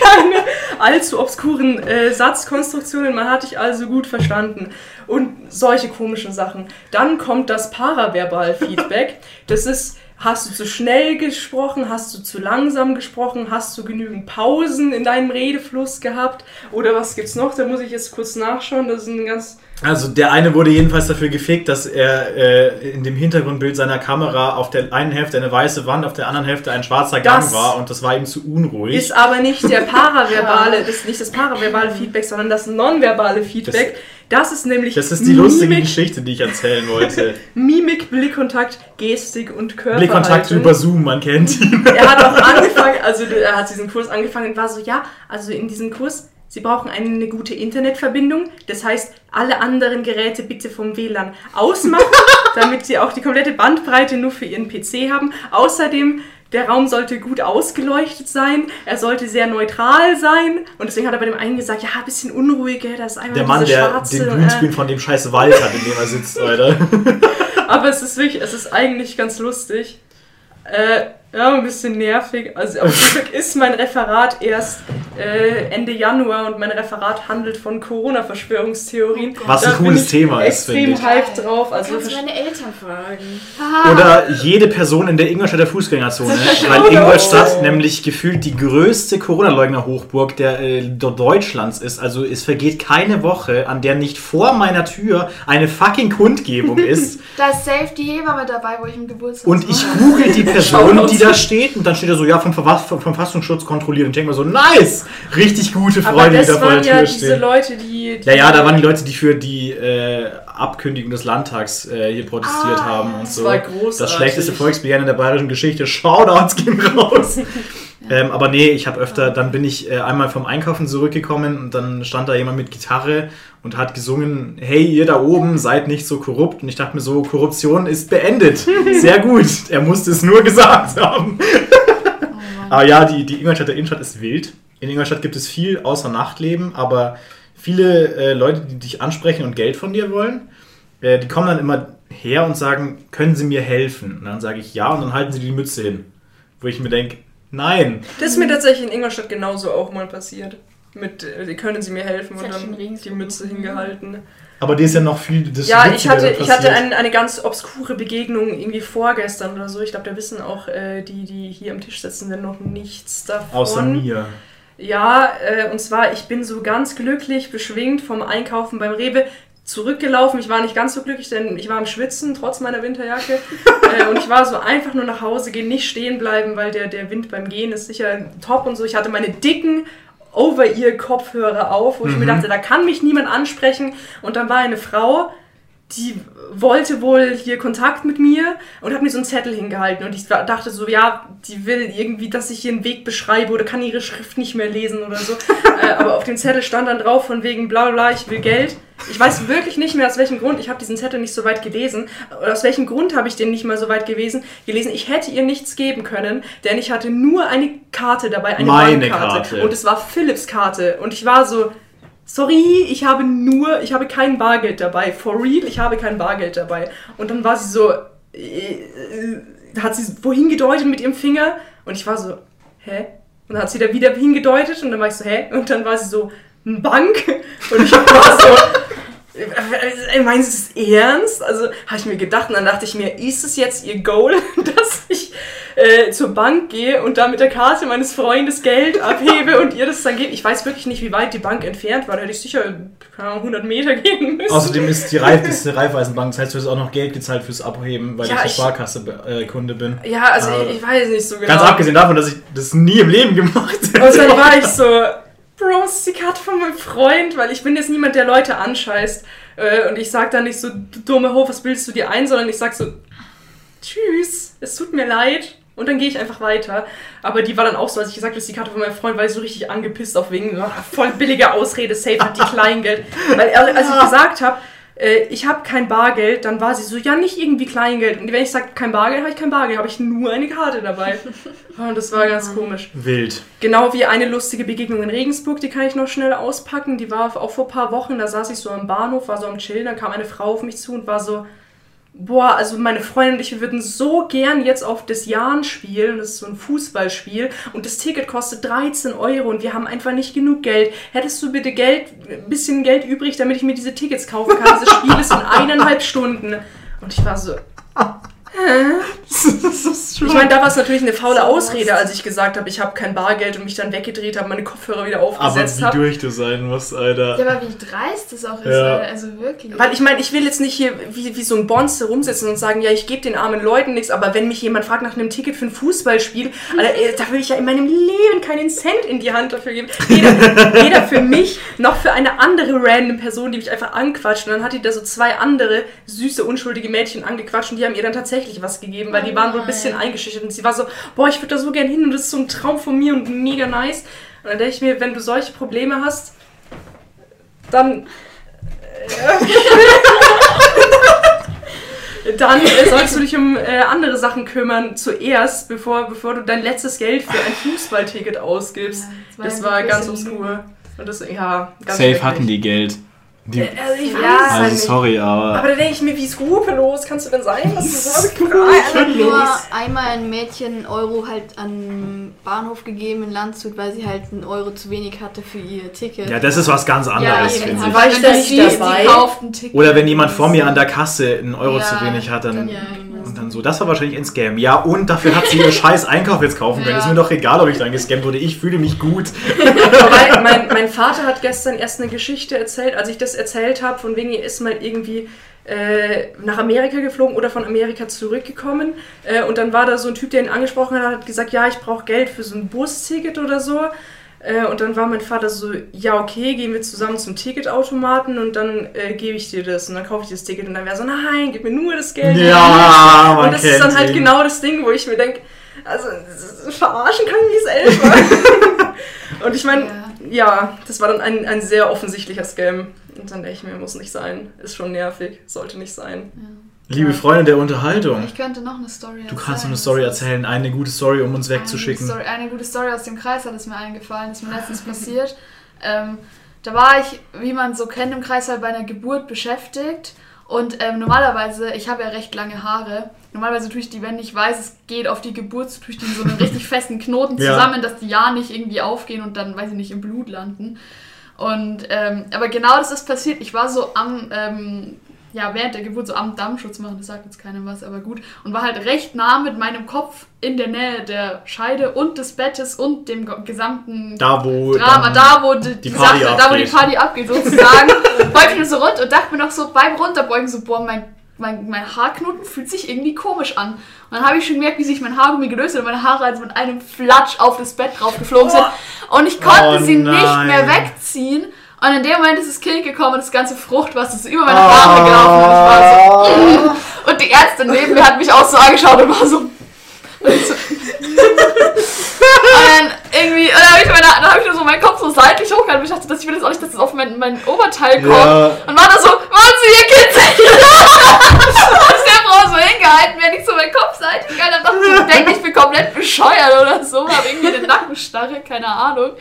keine allzu obskuren äh, Satzkonstruktionen. Man hat dich also gut verstanden. Und solche komischen Sachen. Dann kommt das Paraverbal-Feedback. Das ist, hast du zu schnell gesprochen, hast du zu langsam gesprochen, hast du genügend Pausen in deinem Redefluss gehabt? Oder was gibt's noch? Da muss ich jetzt kurz nachschauen. Das ist ein ganz. Also der eine wurde jedenfalls dafür gefickt, dass er äh, in dem Hintergrundbild seiner Kamera auf der einen Hälfte eine weiße Wand, auf der anderen Hälfte ein schwarzer Gang Das war und das war ihm zu unruhig. Ist aber nicht der paraverbale, das ist nicht das paraverbale Feedback, sondern das nonverbale Feedback. Das, ist nämlich das ist die lustige Mimik, Geschichte, die ich erzählen wollte. Mimik, Blickkontakt, Gestik und Körperhaltung. Blickkontakt über Zoom, man kennt ihn. Er hat auch angefangen, also er hat diesen Kurs angefangen und war so, ja, also in diesem Kurs, Sie brauchen eine, gute Internetverbindung. Das heißt, alle anderen Geräte bitte vom WLAN ausmachen, damit Sie auch die komplette Bandbreite nur für Ihren PC haben. Außerdem, der Raum sollte gut ausgeleuchtet sein, er sollte sehr neutral sein. Und deswegen hat er bei dem einen gesagt, ja, ein bisschen unruhig, gell, das ist einmal Der Mann, der schwarze... den äh, Greenscreen von dem scheiß Wald hat, in dem er sitzt, Alter. Aber es ist wirklich, es ist eigentlich ganz lustig. Äh, ja, ein bisschen nervig. Also auf Glück ist mein Referat erst äh, Ende Januar und mein Referat handelt von Corona-Verschwörungstheorien. Was ein Da bin cooles ich Thema ist, finde Extrem ich. hyped drauf. Also Kannst meine Eltern fragen? Oder jede Person in der Ingolstädter Fußgängerzone. Weil Ingolstadt nämlich gefühlt die größte Corona-Leugner-Hochburg der äh, Deutschlands ist. Also es vergeht keine Woche, an der nicht vor meiner Tür eine fucking Kundgebung ist. Da ist safe die Hebamme dabei, wo ich im Geburtstag Und ich google die Person, die da steht, und dann steht da so, ja, vom, Verwa- vom Verfassungsschutz kontrolliert. Und ich denke mir so, nice! Richtig gute Freunde, die das da vor der Tür ja diese stehen. Leute, die, die Ja, ja, da waren die Leute, die für die äh, Abkündigung des Landtags äh, hier protestiert Ah, haben und Das so. war großartig. Das schlechteste Volksbegehren in der bayerischen Geschichte. Shoutouts gehen raus. ähm, aber nee, ich habe öfter, dann bin ich äh, einmal vom Einkaufen zurückgekommen und dann stand da jemand mit Gitarre und hat gesungen, hey, ihr da oben seid nicht so korrupt. Und ich dachte mir so, Korruption ist beendet. Sehr gut. Er musste es nur gesagt haben. Oh. Aber ja, die, die Ingolstädter Innenstadt ist wild. In Ingolstadt gibt es viel außer Nachtleben, aber viele äh, Leute, die dich ansprechen und Geld von dir wollen, äh, die kommen dann immer her und sagen, können Sie mir helfen? Und dann sage ich ja und dann halten sie die Mütze hin. Wo ich mir denke, nein. Das ist mir tatsächlich in Ingolstadt genauso auch mal passiert. Mit, äh, können Sie mir helfen? Und dann die Mütze hingehalten. Aber die ist ja noch viel. Das Ja, ich hatte, ich hatte ein, eine ganz obskure Begegnung irgendwie vorgestern oder so. Ich glaube, da wissen auch äh, die, die hier am Tisch sitzen, denn noch nichts davon. Außer mir. Ja, äh, und zwar, ich bin so ganz glücklich beschwingt vom Einkaufen beim Rewe zurückgelaufen. Ich war nicht ganz so glücklich, denn ich war am Schwitzen, trotz meiner Winterjacke. äh, und ich war so einfach nur nach Hause gehen, nicht stehen bleiben, weil der, der Wind beim Gehen ist sicher top und so. Ich hatte meine dicken Over-Ear-Kopfhörer auf, wo ich mir Mhm. dachte, da kann mich niemand ansprechen. Und dann war eine Frau, die wollte wohl hier Kontakt mit mir und hat mir so einen Zettel hingehalten. Und ich dachte so, ja, die will irgendwie, dass ich hier einen Weg beschreibe oder kann ihre Schrift nicht mehr lesen oder so. äh, aber auf dem Zettel stand dann drauf von wegen bla bla, ich will Geld. Ich weiß wirklich nicht mehr aus welchem Grund. Ich habe diesen Zettel nicht so weit gelesen. Oder aus welchem Grund habe ich den nicht mal so weit gewesen, gelesen? Ich hätte ihr nichts geben können, denn ich hatte nur eine Karte dabei, eine Meine Bankkarte. Karte. Und es war Philips Karte. Und ich war so, sorry, ich habe nur, ich habe kein Bargeld dabei. For real, ich habe kein Bargeld dabei. Und dann war sie so, äh, äh, hat sie wohin gedeutet mit ihrem Finger und ich war so, hä? Und dann hat sie da wieder hingedeutet und dann war ich so, hä? Und dann war sie so, "N Bank? Und ich war so, äh, meinen Sie das ernst? Also habe ich mir gedacht und dann dachte ich mir, ist es jetzt Ihr Goal, dass ich äh, zur Bank gehe und da mit der Karte meines Freundes Geld abhebe und ihr das dann gebe? Ich weiß wirklich nicht, wie weit die Bank entfernt war. Da hätte ich sicher keine Ahnung, 100 Meter gehen müssen. Außerdem ist die Reif ist eine Raiffeisenbank, das heißt, du hast auch noch Geld gezahlt fürs Abheben, weil Ja, ich ich- Sparkasse äh, Kunde bin. ja, also Aber ich, ich weiß nicht so genau. Ganz abgesehen davon, dass ich das nie im Leben gemacht hätte. Und dann war ich so, Bro, das ist die Karte von meinem Freund, weil ich bin jetzt niemand, der Leute anscheißt. Äh, Und ich sag dann nicht so, du dumme Ho, was bildest du dir ein, sondern ich sag so, tschüss, es tut mir leid. Und dann gehe ich einfach weiter. Aber die war dann auch so, als ich gesagt habe, das ist die Karte von meinem Freund, war ich so richtig angepisst auf wegen ach, voll billiger Ausrede, safe hat die Kleingeld. Weil er- als ich gesagt habe, äh, ich habe kein Bargeld, dann war sie so, ja, nicht irgendwie Kleingeld. Und wenn ich sage, kein Bargeld, habe ich kein Bargeld, habe ich nur eine Karte dabei. Und das war ganz komisch. Wild. Genau wie eine lustige Begegnung in Regensburg, die kann ich noch schnell auspacken. Die war auch vor ein paar Wochen, da saß ich so am Bahnhof, war so am Chillen, dann kam eine Frau auf mich zu und war so, boah, also meine Freundin und ich, wir würden so gern jetzt auf das Jahn spielen, das ist so ein Fußballspiel und das Ticket kostet 13 Euro und wir haben einfach nicht genug Geld. Hättest du bitte Geld, ein bisschen Geld übrig, damit ich mir diese Tickets kaufen kann? Dieses Spiel ist in eineinhalb Stunden. Und ich war so, ich meine, da war es natürlich eine faule Ausrede, als ich gesagt habe, ich habe kein Bargeld und mich dann weggedreht habe, meine Kopfhörer wieder Aber aufgesetzt wie habe. durch du sein musst, Alter. Ja, aber wie dreist das auch ist, Ja. Alter. also wirklich. Weil ich meine, ich will jetzt nicht hier wie, wie so ein Bonze rumsitzen und sagen, ja, ich gebe den armen Leuten nichts, aber wenn mich jemand fragt nach einem Ticket für ein Fußballspiel, Alter, ey, da will ich ja in meinem Leben keinen Cent in die Hand dafür geben. Weder, weder für mich noch für eine andere random Person, die mich einfach anquatscht. Und dann hat die da so zwei andere süße, unschuldige Mädchen angequatscht und die haben ihr dann tatsächlich was gegeben, weil die waren wohl ein bisschen eingeschüchtert und sie war so, boah, ich würde da so gern hin und das ist so ein Traum von mir und mega nice. Und dann denke ich mir, wenn du solche Probleme hast, dann dann äh, sollst du dich um äh, andere Sachen kümmern zuerst, bevor, bevor du dein letztes Geld für ein Fußballticket ausgibst. Ja, das war eine ganz große obskur. Und das, ja, ganz Safe schrecklich. hatten die Geld. Die, Äh, Also ich weiß Ja, also sorry, aber. Aber da denke ich mir, wie skrupellos kannst du denn sein? Was du sagst? Ich habe nur einmal ein Mädchen einen Euro halt an den Bahnhof gegeben in Landshut, weil sie halt einen Euro zu wenig hatte für ihr Ticket. Ja, das ist was ganz anderes, eben, finde ich. War ich wenn da nicht dabei? Die kauft ein Ticket. Oder wenn jemand vor mir an der Kasse einen Euro Ja, zu wenig hat, dann. dann- ja, genau. Und dann so, das war wahrscheinlich ein Scam. Ja, und dafür hat sie ihr scheiß Einkauf jetzt kaufen können. Ja. Ist mir doch egal, ob ich dann gescammt wurde. Ich fühle mich gut. Wobei, mein, mein Vater hat gestern erst eine Geschichte erzählt, als ich das erzählt habe, von wegen, er ist mal irgendwie äh, nach Amerika geflogen oder von Amerika zurückgekommen. Äh, und dann war da so ein Typ, der ihn angesprochen hat, hat gesagt, ja, ich brauche Geld für so ein Busticket oder so. Äh, und dann war mein Vater so, ja, okay, gehen wir zusammen zum Ticketautomaten und dann äh, gebe ich dir das. Und dann kaufe ich das Ticket. Und dann wäre er so, nein, gib mir nur das Geld. Ja, man Und das ist dann halt ihn. genau das Ding, wo ich mir denke, also verarschen kann ich mich selber. und ich meine, Ja. ja, das war dann ein, ein sehr offensichtlicher Scam. Und dann denke ich mir, muss nicht sein. Ist schon nervig, sollte nicht sein. Liebe Freunde der Unterhaltung. Ich könnte noch eine Story erzählen. Du kannst noch eine Story Das erzählen, eine gute Story, um uns Eine wegzuschicken. gute Story, eine gute Story aus dem Kreis hat es mir eingefallen, ist mir letztens passiert. Ähm, da war ich, wie man so kennt, im Kreis halt bei einer Geburt beschäftigt. Und ähm, normalerweise, ich habe ja recht lange Haare. Normalerweise tue ich die, wenn ich weiß, es geht auf die Geburt, so tue ich die in so einen richtig festen Knoten Ja. zusammen, dass die ja nicht irgendwie aufgehen und dann, weiß ich nicht, im Blut landen. Und, ähm, aber genau das ist passiert. Ich war so am, ähm, ja, während der Geburt so am Dammschutz machen, das sagt jetzt keinem was, aber gut. Und war halt recht nah mit meinem Kopf in der Nähe der Scheide und des Bettes und dem ge- gesamten Da, wo. Drama, da wo die, die Party Sache, da wo die abgeht. Party abgeht, sozusagen, beugte so rund und dachte mir noch so beim Runterbeugen so, boah, mein, mein, mein Haarknoten fühlt sich irgendwie komisch an. Und dann habe ich schon gemerkt, wie sich mein Haargummi gelöst hat und meine Haare also mit einem Flatsch auf das Bett draufgeflogen sind. Und ich konnte Oh sie nicht mehr wegziehen. Und in dem Moment ist das Kind gekommen und das ganze Fruchtwasser ist über meine Oh Haare gelaufen. Und ich war Ärzte neben mir hat mich auch so angeschaut und war so. und dann irgendwie, und dann habe ich, meine- dann hab ich nur so meinen Kopf so seitlich hochgehalten und ich dachte, dass ich will jetzt auch nicht, dass das auf mein, mein Oberteil kommt. Ja. Und war da so, wollen Sie Ihr Kind sehen? Hat der Frau so hingehalten, während ich so meinen Kopf seitlich gehalten habe. dachte ich, denke, ich bin komplett bescheuert oder so. Habe irgendwie eine Nackenstarre, keine Ahnung.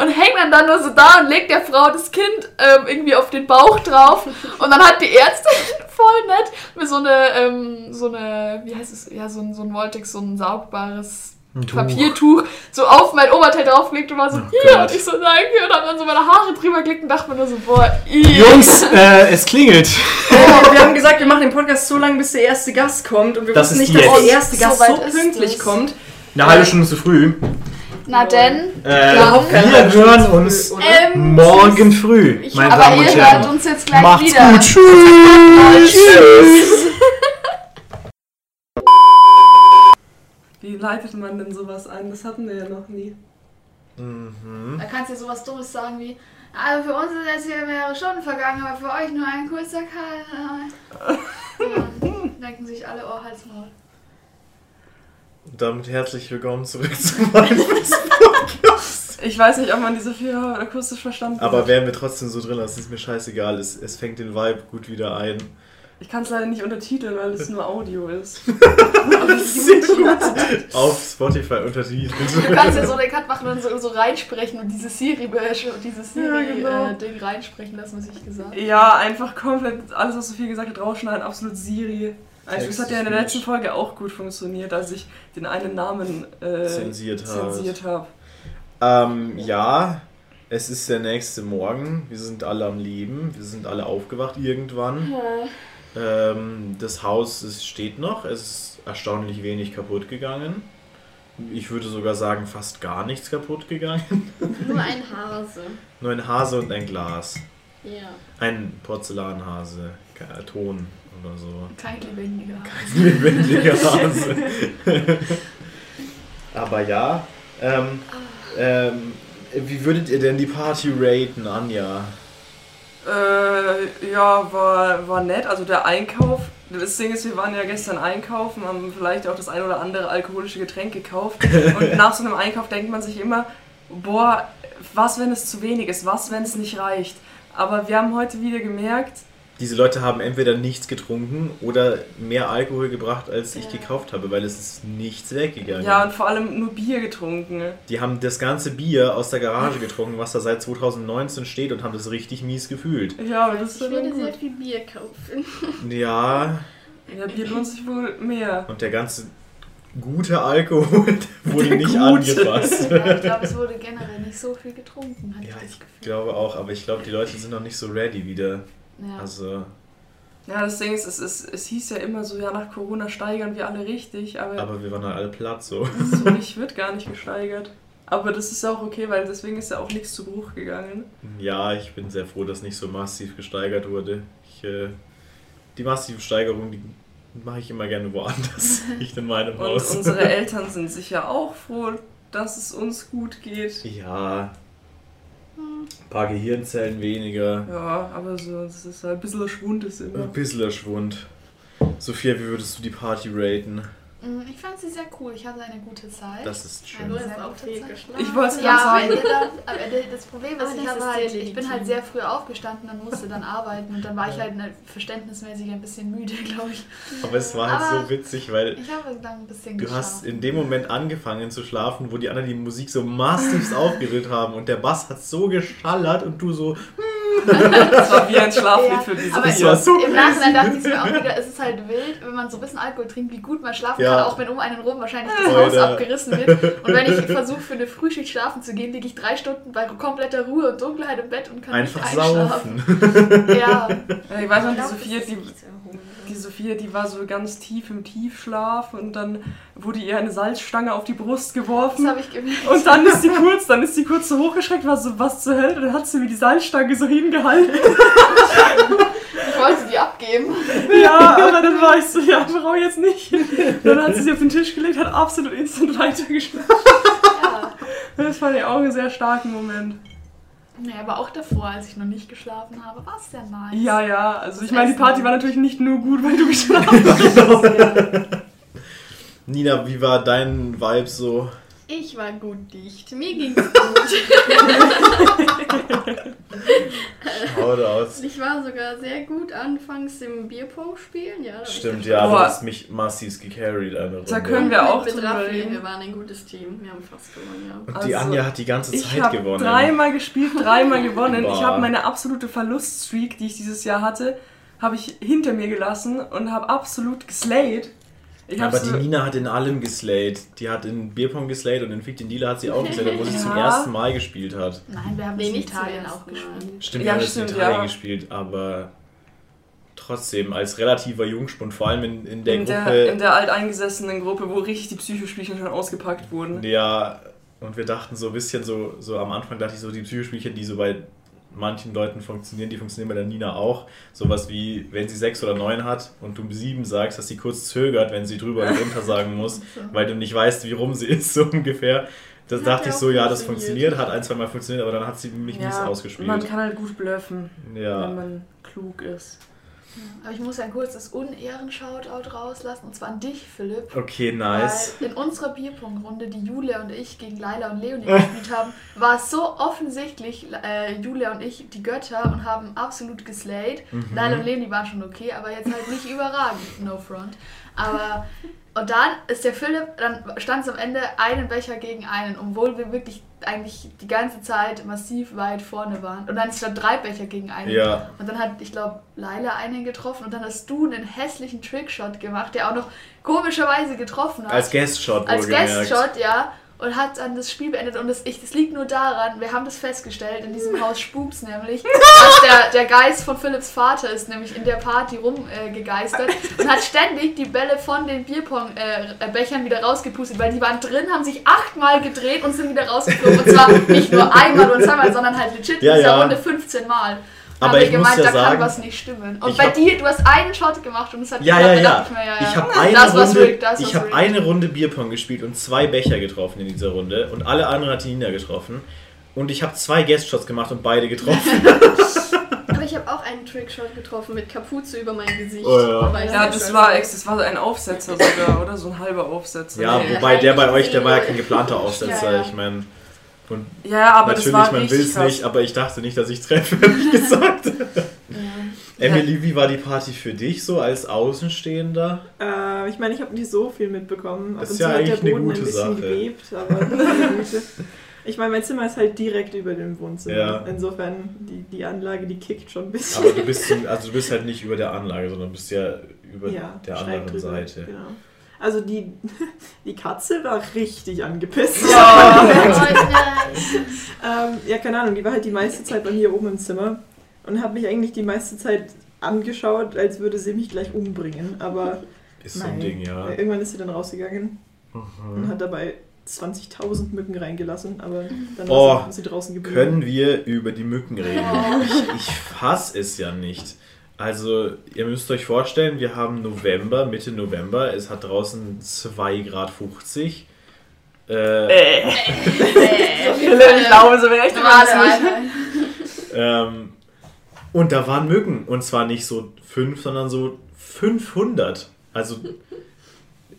Und hängt dann, dann nur so da und legt der Frau das Kind ähm, irgendwie auf den Bauch drauf. Und dann hat die Ärztin voll nett mir so eine, ähm, so eine, wie heißt es, ja, so ein, so ein Voltex, so ein saugbares Ein Tuch. Papiertuch so auf mein Oberteil draufgelegt und war so, Oh hier. Gott. Und ich so, danke. Und hab dann so meine Haare drüber gelegt und dachte mir nur so, boah, ih. Jungs, äh, es klingelt. Oh, wir haben gesagt, wir machen den Podcast so lange, bis der erste Gast kommt. Und wir Das wussten ist nicht, dass jetzt. der erste So Gast so ist pünktlich kommt. Eine halbe Stunde zu früh. Na denn. Äh, wir hören uns? Ähm, morgen früh, Ich meine aber Damen und ihr hört Herren. uns jetzt gleich Macht's wieder. gut. Tschüss. Tschüss. Wie leitet man denn sowas ein? Das hatten wir ja noch nie. Mhm. Da kannst du ja sowas Dummes sagen wie, also für uns sind jetzt hier mehrere Stunden vergangen, aber für euch nur ein kurzer Kal. Dann denken sich alle, oh, halt's Maul. Und damit herzlich willkommen zurück zu meinem Podcast. Ich weiß nicht, ob man diese vier akustisch verstanden Aber hat. wären wir trotzdem so drin, das ist mir scheißegal. Es, es fängt den Vibe gut wieder ein. Ich kann es leider nicht untertiteln, weil es nur Audio ist. Sehr gut. Auf Spotify untertitelt. Du kannst ja so den Cut machen und so, so reinsprechen und dieses Siri, dieses Siri Ja, genau. äh, Ding reinsprechen lassen, was ich gesagt habe. Ja, einfach komplett alles, was Sophie gesagt hat, rausschneiden, absolut Siri. Also, das hat ja in der letzten Folge auch gut funktioniert, als ich den einen Namen äh, Zensiert habe. zensiert habe. Ähm, ja, es ist der nächste Morgen. Wir sind alle am Leben. Wir sind alle aufgewacht irgendwann. Ähm, das Haus es steht noch. Es ist erstaunlich wenig kaputt gegangen. Ich würde sogar sagen, fast gar nichts kaputt gegangen. Nur ein Hase. Nur ein Hase und ein Glas. Ja. Ein Porzellanhase. Ton oder so. Kein lebendiger. Ein lebendiger Hase. Aber ja, ähm, ähm, wie würdet ihr denn die Party raten, Anja? Äh, ja, war, war nett. Also der Einkauf. Das Ding ist, wir waren ja gestern einkaufen, haben vielleicht auch das ein oder andere alkoholische Getränk gekauft. Und nach so einem Einkauf denkt man sich immer, boah, was, wenn es zu wenig ist? Was, wenn es nicht reicht? Aber wir haben heute wieder gemerkt, Diese Leute haben entweder nichts getrunken oder mehr Alkohol gebracht, als ich gekauft habe, weil es ist nichts weggegangen. ja, und vor allem nur Bier getrunken. Die haben das ganze Bier aus der Garage getrunken, was da seit 2019 steht und haben das richtig mies gefühlt. Ja, aber das ist Ich würde sehr gut. viel Bier kaufen. Ja, Ja, Bier lohnt sich wohl mehr. und der ganze gute Alkohol wurde nicht gute. angefasst. Ja, ich glaube, es wurde generell nicht so viel getrunken, hatte Ja, ich ich das Gefühl. glaube auch, aber ich glaube, die Leute sind noch nicht so ready wieder. Ja. Also, Ja, das Ding ist, es, es, es hieß ja immer so, ja, nach Corona steigern wir alle richtig, aber, aber wir waren halt alle platt so. so nicht wird gar nicht gesteigert. Aber das ist ja auch okay, weil deswegen ist ja auch nichts zu Bruch gegangen. Ja, ich bin sehr froh, dass nicht so massiv gesteigert wurde. Ich, äh, die massive Steigerung, die mache ich immer gerne woanders, nicht in meinem Und Haus. unsere Eltern sind sicher auch froh, dass es uns gut geht. Ja, ein paar Gehirnzellen weniger, Ja, aber so, es ist halt ein bisschen Schwund ist immer. ein bisschen Schwund. Sophia, wie würdest du die Party raten? Mm, Ich fand sie sehr cool. Ich hatte eine gute Zeit. Das ist schön. Du Sehr hast auch gute viel Zeit. geschlafen. Ich wollte es Ja, sagen. dann, am Ende das Problem ist, Aber ich, das habe ist halt, sehr ich bin halt sehr früh aufgestanden und musste dann arbeiten und dann war ich halt ne, verständnismäßig ein bisschen müde, glaube ich. Aber es war halt Aber so witzig, weil Ich habe dann ein bisschen du hast geschlafen. in dem Moment angefangen zu schlafen, wo die anderen die Musik so massiv aufgerührt haben und der Bass hat so geschallert und du so, Das war wie ein Schlaflied Ja, für diese aber Das war so Im Nachhinein dachte ich mir auch wieder, es ist halt wild, wenn man so ein bisschen Alkohol trinkt, wie gut man schlafen Ja. kann, auch wenn um einen rum wahrscheinlich das. Haus abgerissen wird. Und wenn ich versuche, für eine Frühschicht schlafen zu gehen, liege ich drei Stunden bei kompletter Ruhe und Dunkelheit im Bett und kann einfach nicht einschlafen. saufen. Ja, Ja, ich weiß noch, die ist die. Die Sophia, die war so ganz tief im Tiefschlaf und dann wurde ihr eine Salzstange auf die Brust das geworfen. habe ich gemerkt. Und dann ist sie kurz, dann ist sie kurz so hochgeschreckt, war so, was zur Hölle? Und dann hat sie mir die Salzstange so hingehalten. Ich wollte die abgeben. Ja, aber dann war ich so, ja, Frau jetzt nicht. Dann hat sie sie auf den Tisch gelegt, hat absolut instant weitergeschlafen. Ja. Das fand ich auch einen sehr starken Moment. Nee, aber auch davor, als ich noch nicht geschlafen habe, war es sehr nice. Ja, ja, also ich Das meine, die. Party war natürlich nicht nur gut, weil du geschlafen hast. Nina, wie war dein Vibe so? Ich war gut dicht. Mir ging's gut. Haut aus. ich war sogar sehr gut anfangs im Bierpong spielen. Ja, ich Stimmt, ja, du hast mich massiv gecarried eine Runde. Da können wir auch mit drüber Raffi, reden. wir waren ein gutes Team. Wir haben fast gewonnen, ja. Und die Also, Anja hat die ganze Ich Zeit habe gewonnen. dreimal gespielt, dreimal gewonnen. Ich habe meine absolute Verluststreak, die ich dieses Jahr hatte, habe ich hinter mir gelassen und habe absolut geslayed. Ich Aber die so, Nina hat in allem geslayed. Die hat in Bierpong geslayed und in Fick den Dealer hat sie auch geslayed, obwohl sie zum Ja. ersten Mal gespielt hat. Nein, wir haben Nee, in nicht Italien auch gespielt. Stimmt, Ja, wir haben es in Italien ja. gespielt, aber trotzdem als relativer Jungspund, vor allem in, in der in, Gruppe. der, in der alteingesessenen Gruppe, wo richtig die Psychospielchen schon ausgepackt wurden. Ja, und wir dachten so ein bisschen so, so am Anfang dachte ich so, die Psychospielchen, die so bei manchen Leuten funktionieren, die funktionieren bei der Nina auch. Sowas wie, wenn sie sechs oder neun hat und du sieben sagst, dass sie kurz zögert, wenn sie drüber und runter sagen muss, weil du nicht weißt, wie rum sie ist, so ungefähr. Das Hat dachte ja ich so, ja, das funktioniert. hat ein, zwei Mal funktioniert, aber dann hat sie mich mies ausgespielt. man kann halt gut bluffen, wenn Ja, man klug ist. Aber ich muss ein kurzes Unehren-Shoutout rauslassen, und zwar an dich, Philipp. okay, nice. Weil in unserer Bierpong-Runde, die Julia und ich gegen Laila und Leonie gespielt haben, war es so offensichtlich, äh, Julia und ich, die Götter, und haben absolut geslayed. Mhm. Laila und Leonie waren schon okay, aber jetzt halt nicht überragend, no front. Aber, und dann ist der Philipp, dann stand es am Ende einen Becher gegen einen, obwohl wir wirklich eigentlich die ganze Zeit massiv weit vorne waren. Und dann stand drei Becher gegen einen. Ja. Und dann hat, ich glaube, Laila einen getroffen und dann hast du einen hässlichen Trickshot gemacht, der auch noch komischerweise getroffen hat. Als Guest-Shot Als. Guest-Shot, ja. Und hat dann das Spiel beendet. Und das, ich, das liegt nur daran, wir haben das festgestellt, in diesem Haus spukt's nämlich, dass der, der Geist von Philipps Vater ist nämlich in der Party rumgegeistert äh, und hat ständig die Bälle von den Bierpong-Bechern wieder rausgepustet, weil die waren drin, haben sich achtmal gedreht und sind wieder rausgeflogen. Und zwar nicht nur einmal und zweimal, sondern halt legit Ja, in dieser ja. Runde 15 Mal. Aber haben wir ich muss gemeint, ja da sagen, kann was nicht stimmen. Und ich bei hab- dir, du hast einen Shot gemacht und es hat Ja, ja, da ja. Ich, mir, ja, ja. Ich habe eine, Runde, das ich hab eine Runde Bierpong gespielt und zwei Becher getroffen in dieser Runde. Und alle anderen hat die Nina getroffen. Und ich habe zwei Guest-Shots gemacht und beide getroffen. Aber ich habe auch einen Trickshot getroffen mit Kapuze über mein Gesicht. Oh ja. Ja, das war das war ein Aufsetzer sogar, oder? So ein halber Aufsetzer. ja, Nee. wobei der bei euch, der war ja kein geplanter Aufsetzer. Ja, ja. Ich meine, und ja aber natürlich, das war man will es nicht, aber ich dachte nicht, dass ich treffe, ehrlich gesagt. Emily, wie war die Party für dich so als Außenstehender? Äh, ich meine, ich habe nicht so viel mitbekommen. Ab Das ist ja hat der eigentlich eine Boden gute ein bisschen Sache. gebebt. Ich meine, mein Zimmer ist halt direkt über dem Wohnzimmer. Ja. Insofern, die, die Anlage, die kickt schon ein bisschen. Aber du bist, also du bist halt nicht über der Anlage, sondern bist ja über ja, der anderen drüber, Seite. Genau. Also die, die Katze war richtig angepisst. Oh, nein. Ähm, ja, keine Ahnung, die war halt die meiste Zeit bei mir oben im Zimmer und hat mich eigentlich die meiste Zeit angeschaut, als würde sie mich gleich umbringen. Aber Ist so ein. Ding, ja. Irgendwann ist sie dann rausgegangen und Mhm. hat dabei 20.000 Mücken reingelassen, aber dann Oh, war sie, sie draußen geblieben. Können wir über die Mücken reden? Ich, ich fass es ja nicht. Also, ihr müsst euch vorstellen, wir haben November, Mitte November, es hat draußen 2 Grad 50. Äh, Äh, Äh, ich glaube, so wäre eine. ähm, und da waren Mücken. Und zwar nicht so 5, sondern so 500. Also,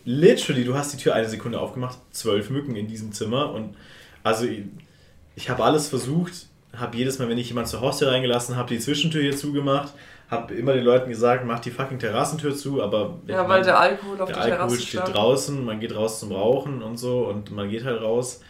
literally, du hast die Tür eine Sekunde aufgemacht, zwölf Mücken in diesem Zimmer. Und also, ich, ich habe alles versucht, habe jedes Mal, wenn ich jemand zur Haustür reingelassen habe, die Zwischentür hier zugemacht, habe immer den Leuten gesagt, mach die fucking Terrassentür zu, aber Ja, weil der Alkohol auf der der Alkohol steht stand. draußen, man geht raus zum Rauchen und so und man geht halt raus.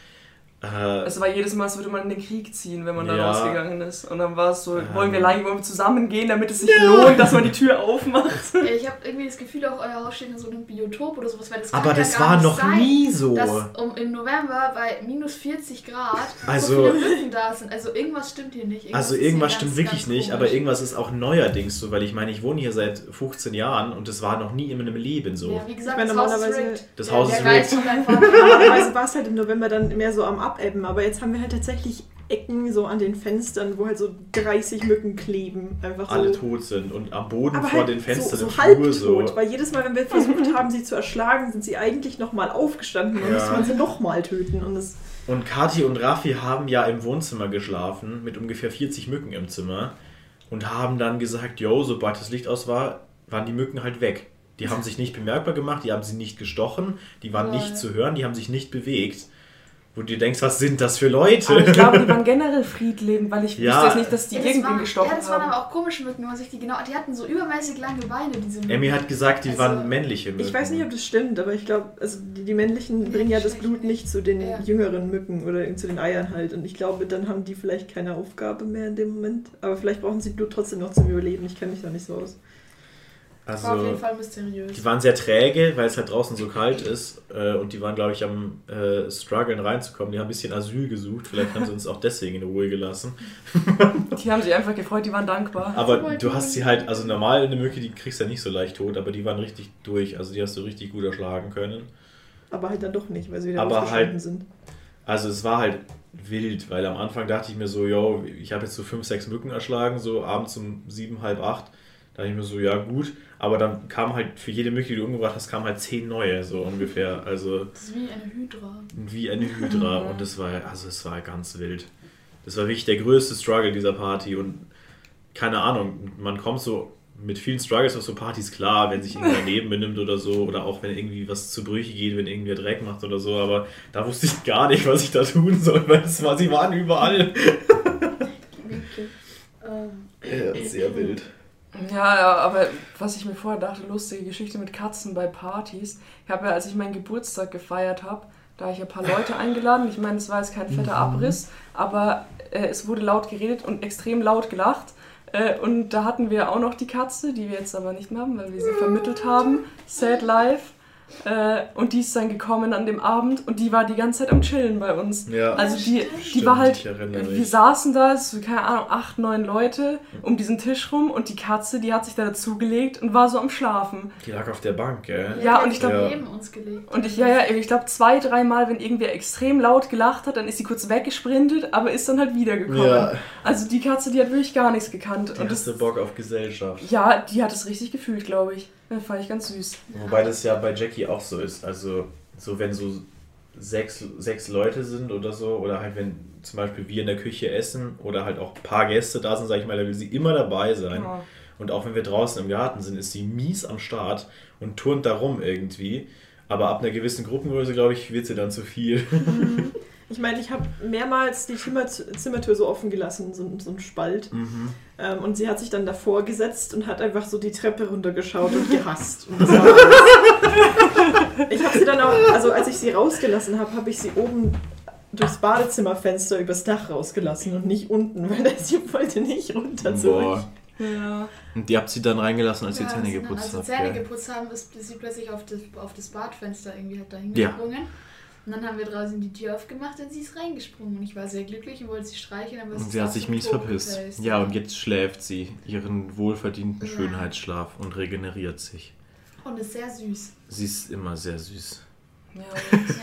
Äh, Es war jedes Mal, als würde man in den Krieg ziehen, wenn man da Ja. rausgegangen ist. Und dann war es so, Ähm. wollen wir lang, wollen wir zusammengehen, damit es sich lohnt, dass man die Tür aufmacht. Ja, Ich habe irgendwie das Gefühl, auch euer Haus steht in so einem Biotop oder sowas. Weil das aber ja das gar war noch sein, nie so. Dass um, im November bei minus 40 Grad Also- so viele Mücken da sind. Also irgendwas stimmt hier nicht. Also ist hier irgendwas ganz, stimmt wirklich ganz nicht, komisch. aber irgendwas ist auch neuerdings so, weil ich meine, ich wohne hier seit 15 Jahren und es war noch nie in meinem Leben so. Ja, wie gesagt, Ich meine, das Haus ist normalerweise- rigged. Das Haus ist rigged. Normalerweise war es halt im November dann mehr so am Abebben, aber jetzt haben wir halt tatsächlich Ecken, so an den Fenstern, wo halt so 30 Mücken kleben. Einfach so. Alle tot sind und am Boden aber vor halt den Fenstern so, im so Flur halbtot, so. weil jedes Mal, wenn wir versucht haben, sie zu erschlagen, sind sie eigentlich nochmal aufgestanden und Ja. musste man sie nochmal töten. Und das, Und Kathi und Raffi haben ja im Wohnzimmer geschlafen mit ungefähr 40 Mücken im Zimmer und haben dann gesagt, yo, sobald das Licht aus war, waren die Mücken halt weg. Die haben sich nicht bemerkbar gemacht, die haben sie nicht gestochen, die waren Lol. nicht zu hören, die haben sich nicht bewegt. Wo du dir denkst, was sind das für Leute? Aber ich glaube, die waren generell friedlebend, weil ich Ja. wusste jetzt nicht, dass die Ja, das irgendwen gestochen ja, das waren haben. aber auch komische Mücken, wenn man sich die genau. Die hatten so übermäßig lange Beine, diese Mücken. Emmy hat gesagt, die Also, waren männliche Mücken. ich weiß nicht, ob das stimmt, aber ich glaube, also die, die männlichen bringen ja das Blut nicht zu den Ja. jüngeren Mücken oder zu den Eiern halt. Und ich glaube, dann haben die vielleicht keine Aufgabe mehr in dem Moment. Aber vielleicht brauchen sie Blut trotzdem noch zum Überleben. Ich kenne mich da nicht so aus. Das war auf jeden Also, Fall mysteriös. die waren sehr träge, weil es halt draußen so kalt ist. Äh, und die waren, glaube ich, am äh, struggeln reinzukommen. Die haben ein bisschen Asyl gesucht. Vielleicht haben sie uns auch deswegen in Ruhe gelassen. Die haben sich einfach gefreut, die waren dankbar. Aber du hast sie halt, also normal eine Mücke, die kriegst du ja nicht so leicht tot, aber die waren richtig durch. Also die hast du richtig gut erschlagen können. Aber halt dann doch nicht, weil sie wieder Aber halt- sind. Also es war halt wild, weil am Anfang dachte ich mir so, yo, ich habe jetzt so fünf, sechs Mücken erschlagen, so abends um sieben, halb acht. Da dachte ich mir so, ja gut. Aber dann kam halt für jede Mücke, die du umgebracht hast, kamen halt zehn neue, so ungefähr. Also Das ist wie eine Hydra. wie eine Hydra. Und das war, also es war ganz wild. Das war wirklich der größte Struggle dieser Party. Und keine Ahnung, man kommt so mit vielen Struggles auf so Partys klar, wenn sich irgendwer daneben benimmt oder so. Oder auch wenn irgendwie was zu Brüche geht, wenn irgendwer Dreck macht oder so. Aber da wusste ich gar nicht, was ich da tun soll, weil es war, sie waren überall. Ähm, Ja, sehr wild. Ja, aber was ich mir vorher dachte, lustige Geschichte mit Katzen bei Partys. Ich habe ja, als ich meinen Geburtstag gefeiert habe, da habe ich ein paar Leute eingeladen. Ich meine, es war jetzt kein fetter Abriss, aber äh, es wurde laut geredet und extrem laut gelacht. Äh, und da hatten wir auch noch die Katze, die wir jetzt aber nicht mehr haben, weil wir sie vermittelt haben. Sad Life. Äh, und die ist dann gekommen an dem Abend und die war die ganze Zeit am Chillen bei uns. Ja, Also die, die Stimmt, war halt, ich erinnere mich. wir saßen da, so, keine Ahnung, acht, neun Leute um diesen Tisch rum und die Katze, die hat sich da dazugelegt und war so am Schlafen. die lag auf der Bank, gell? Ja, die und ich hat glaub- neben uns gelegt. Und ich, ja, ja, ich glaube zwei, dreimal, wenn irgendwer extrem laut gelacht hat, dann ist sie kurz weggesprintet, aber ist dann halt wiedergekommen. Ja. Also die Katze, die hat wirklich gar nichts gekannt. Die Und hast das, du Bock auf Gesellschaft. ja, die hat es richtig gefühlt, glaube ich. Fand ich ganz süß. Wobei das ja bei Jackie auch so ist. Also, so wenn so sechs, sechs Leute sind oder so, oder halt wenn zum Beispiel wir in der Küche essen oder halt auch ein paar Gäste da sind, sag ich mal, da will sie immer dabei sein. Ja. Und auch wenn wir draußen im Garten sind, ist sie mies am Start und turnt da rum irgendwie. Aber ab einer gewissen Gruppengröße, glaube ich, wird sie dann zu viel. Ich meine, ich habe mehrmals die Zimmer Zimmertür so offen gelassen, so, so ein Spalt. Ähm, und sie hat sich dann davor gesetzt und hat einfach so die Treppe runtergeschaut und gehasst. Und ich habe sie dann auch, also als ich sie rausgelassen habe, habe ich sie oben durchs Badezimmerfenster übers Dach rausgelassen und nicht unten, weil sie wollte nicht runter zu euch. Boah. Ja. Und die habt sie dann reingelassen, als Ja, ihr Zähne geputzt als wir habt. Zähne geputzt haben, ist, ist sie plötzlich auf das, auf das Badfenster irgendwie halt dahin Ja. gesprungen. Und dann haben wir draußen die Tür aufgemacht und sie ist reingesprungen. Und ich war sehr glücklich und wollte sie streicheln, aber es Und sie hat sich mies verpisst. Ja, und jetzt schläft sie ihren wohlverdienten Ja. Schönheitsschlaf und regeneriert sich. Und ist sehr süß. Sie ist immer sehr süß. Ja,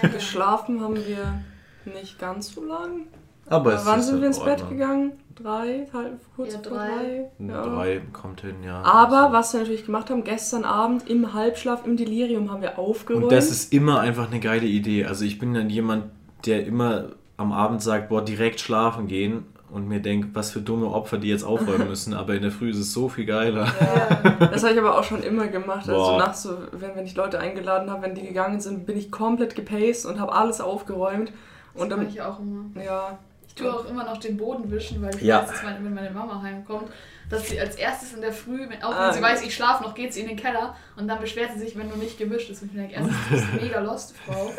Ja. geschlafen haben wir nicht ganz so lang. Aber Aber es wann ist sind in wir ins Bett gegann? Drei, halb, kurz Ja, vor drei. drei. Ja. Drei kommt hin, ja. Aber Also- was wir natürlich gemacht haben, gestern Abend im Halbschlaf, im Delirium haben wir aufgeräumt. Und das ist immer einfach eine geile Idee. Also ich bin dann jemand, der immer am Abend sagt, boah, direkt schlafen gehen und mir denkt, was für dumme Opfer die jetzt aufräumen müssen. Aber in der Früh ist es so viel geiler. Ja, das habe ich aber auch schon immer gemacht. Also Boah. nachts, so, wenn, wenn ich Leute eingeladen habe, wenn die gegangen sind, bin ich komplett gepaced und habe alles aufgeräumt. Das Und mache dann, ich auch immer. ja, tue auch immer noch den Boden wischen, weil ich Ja. weiß, dass meine, wenn meine Mama heimkommt, dass sie als erstes in der Früh, wenn, auch wenn Ah, sie weiß, ich schlafe noch, geht sie in den Keller und dann beschwert sie sich, wenn du nicht gewischt bist. Und ich denke, erstens, du bist eine mega lost Frau.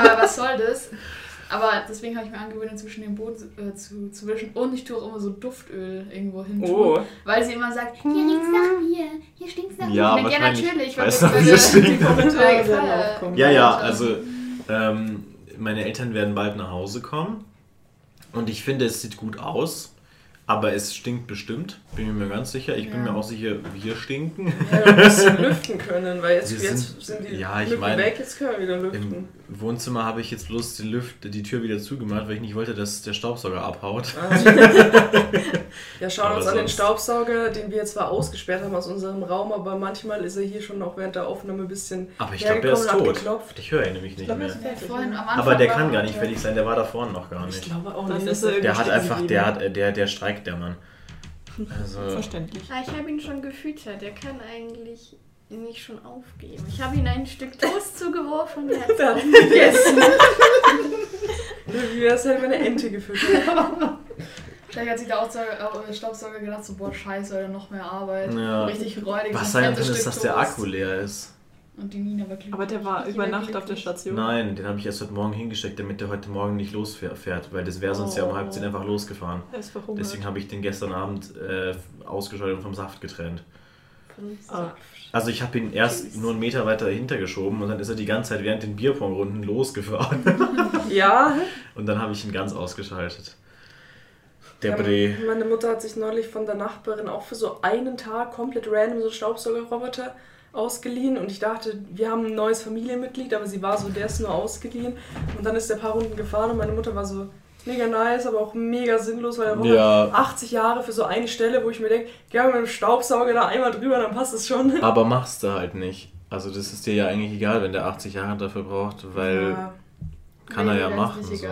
Aber was soll das? Aber deswegen habe ich mir angewöhnt, inzwischen den Boden äh, zu, zu wischen. Und ich tue auch immer so Duftöl irgendwo hin. Oh. Weil sie immer sagt, hier riecht's nach Bier, hier stinkt's nach Bier. Ja, ich denke, ja, natürlich, weil weiß wir noch, bei wie es der- stinkt. Ja, ja, also ähm, meine Eltern werden bald nach Hause kommen und ich finde, es sieht gut aus. Aber es stinkt bestimmt, bin mir ganz sicher. Ich bin Ja. mir auch sicher, wir stinken. Ja, wir müssen lüften können, weil jetzt, Wir jetzt sind- sind, die ja, ich Mücken meine, weg, jetzt können wir wieder lüften. Im Wohnzimmer habe ich jetzt bloß die, Lüft, die Tür wieder zugemacht, weil ich nicht wollte, dass der Staubsauger abhaut. Ja, schauen Aber uns an den Staubsauger, den wir zwar ausgesperrt haben aus unserem Raum, aber manchmal ist er hier schon auch während der Aufnahme ein bisschen Aber ich glaube, der ist hergekommen und tot. hat geklopft. Ich höre ihn nämlich nicht glaub, mehr. Aber der kann gar nicht fertig sein, der war da vorne noch gar Ich nicht. glaube auch nicht. ist dass er- Der hat einfach, der hat, der, der streikt, der Mann. Also, Verständlich. Ah, ich habe ihn schon gefüttert. Der kann eigentlich nicht schon aufgeben. Ich habe ihm ein Stück Toast zugeworfen und er hat es Der gegessen. Wie wäre es, hätte meine Ente gefüttert. Vielleicht hat sich der äh, Staubsauger gedacht, so, boah, scheiße, oder noch mehr Arbeit. Ja. Richtig räudig. was sein kann, ist, dass der. Akku leer ist. Und die Nina war glücklich. Aber der war über Nacht auf der. Station. Nein, den habe ich erst heute Morgen hingesteckt, damit der heute Morgen nicht losfährt, weil das wäre sonst ja um Oh. halb zehn einfach losgefahren. Er ist verhungert. Deswegen habe ich den gestern Abend äh, ausgeschaltet und vom Saft getrennt. Also ich habe ihn erst nur einen Meter weiter hintergeschoben und dann ist er die ganze Zeit während den Bierpongrunden losgefahren. Ja, Und dann habe ich ihn ganz ausgeschaltet. Der Ja, Bre. Meine Mutter hat sich neulich von der Nachbarin auch für so einen Tag komplett random so Staubsaugerroboter ausgeliehen und ich dachte, wir haben ein neues Familienmitglied, aber sie war so, der ist nur ausgeliehen und dann ist der paar Runden gefahren und meine Mutter war so mega nice, aber auch mega sinnlos, weil der Roboter Ja, 80 Jahre für so eine Stelle, wo ich mir denke, geh mal mit dem Staubsauger da einmal drüber, dann passt es schon. aber machst du halt nicht. Also das ist dir ja eigentlich egal, wenn der 80 Jahre dafür braucht, weil Ja. kann Nee, er ja machen. So.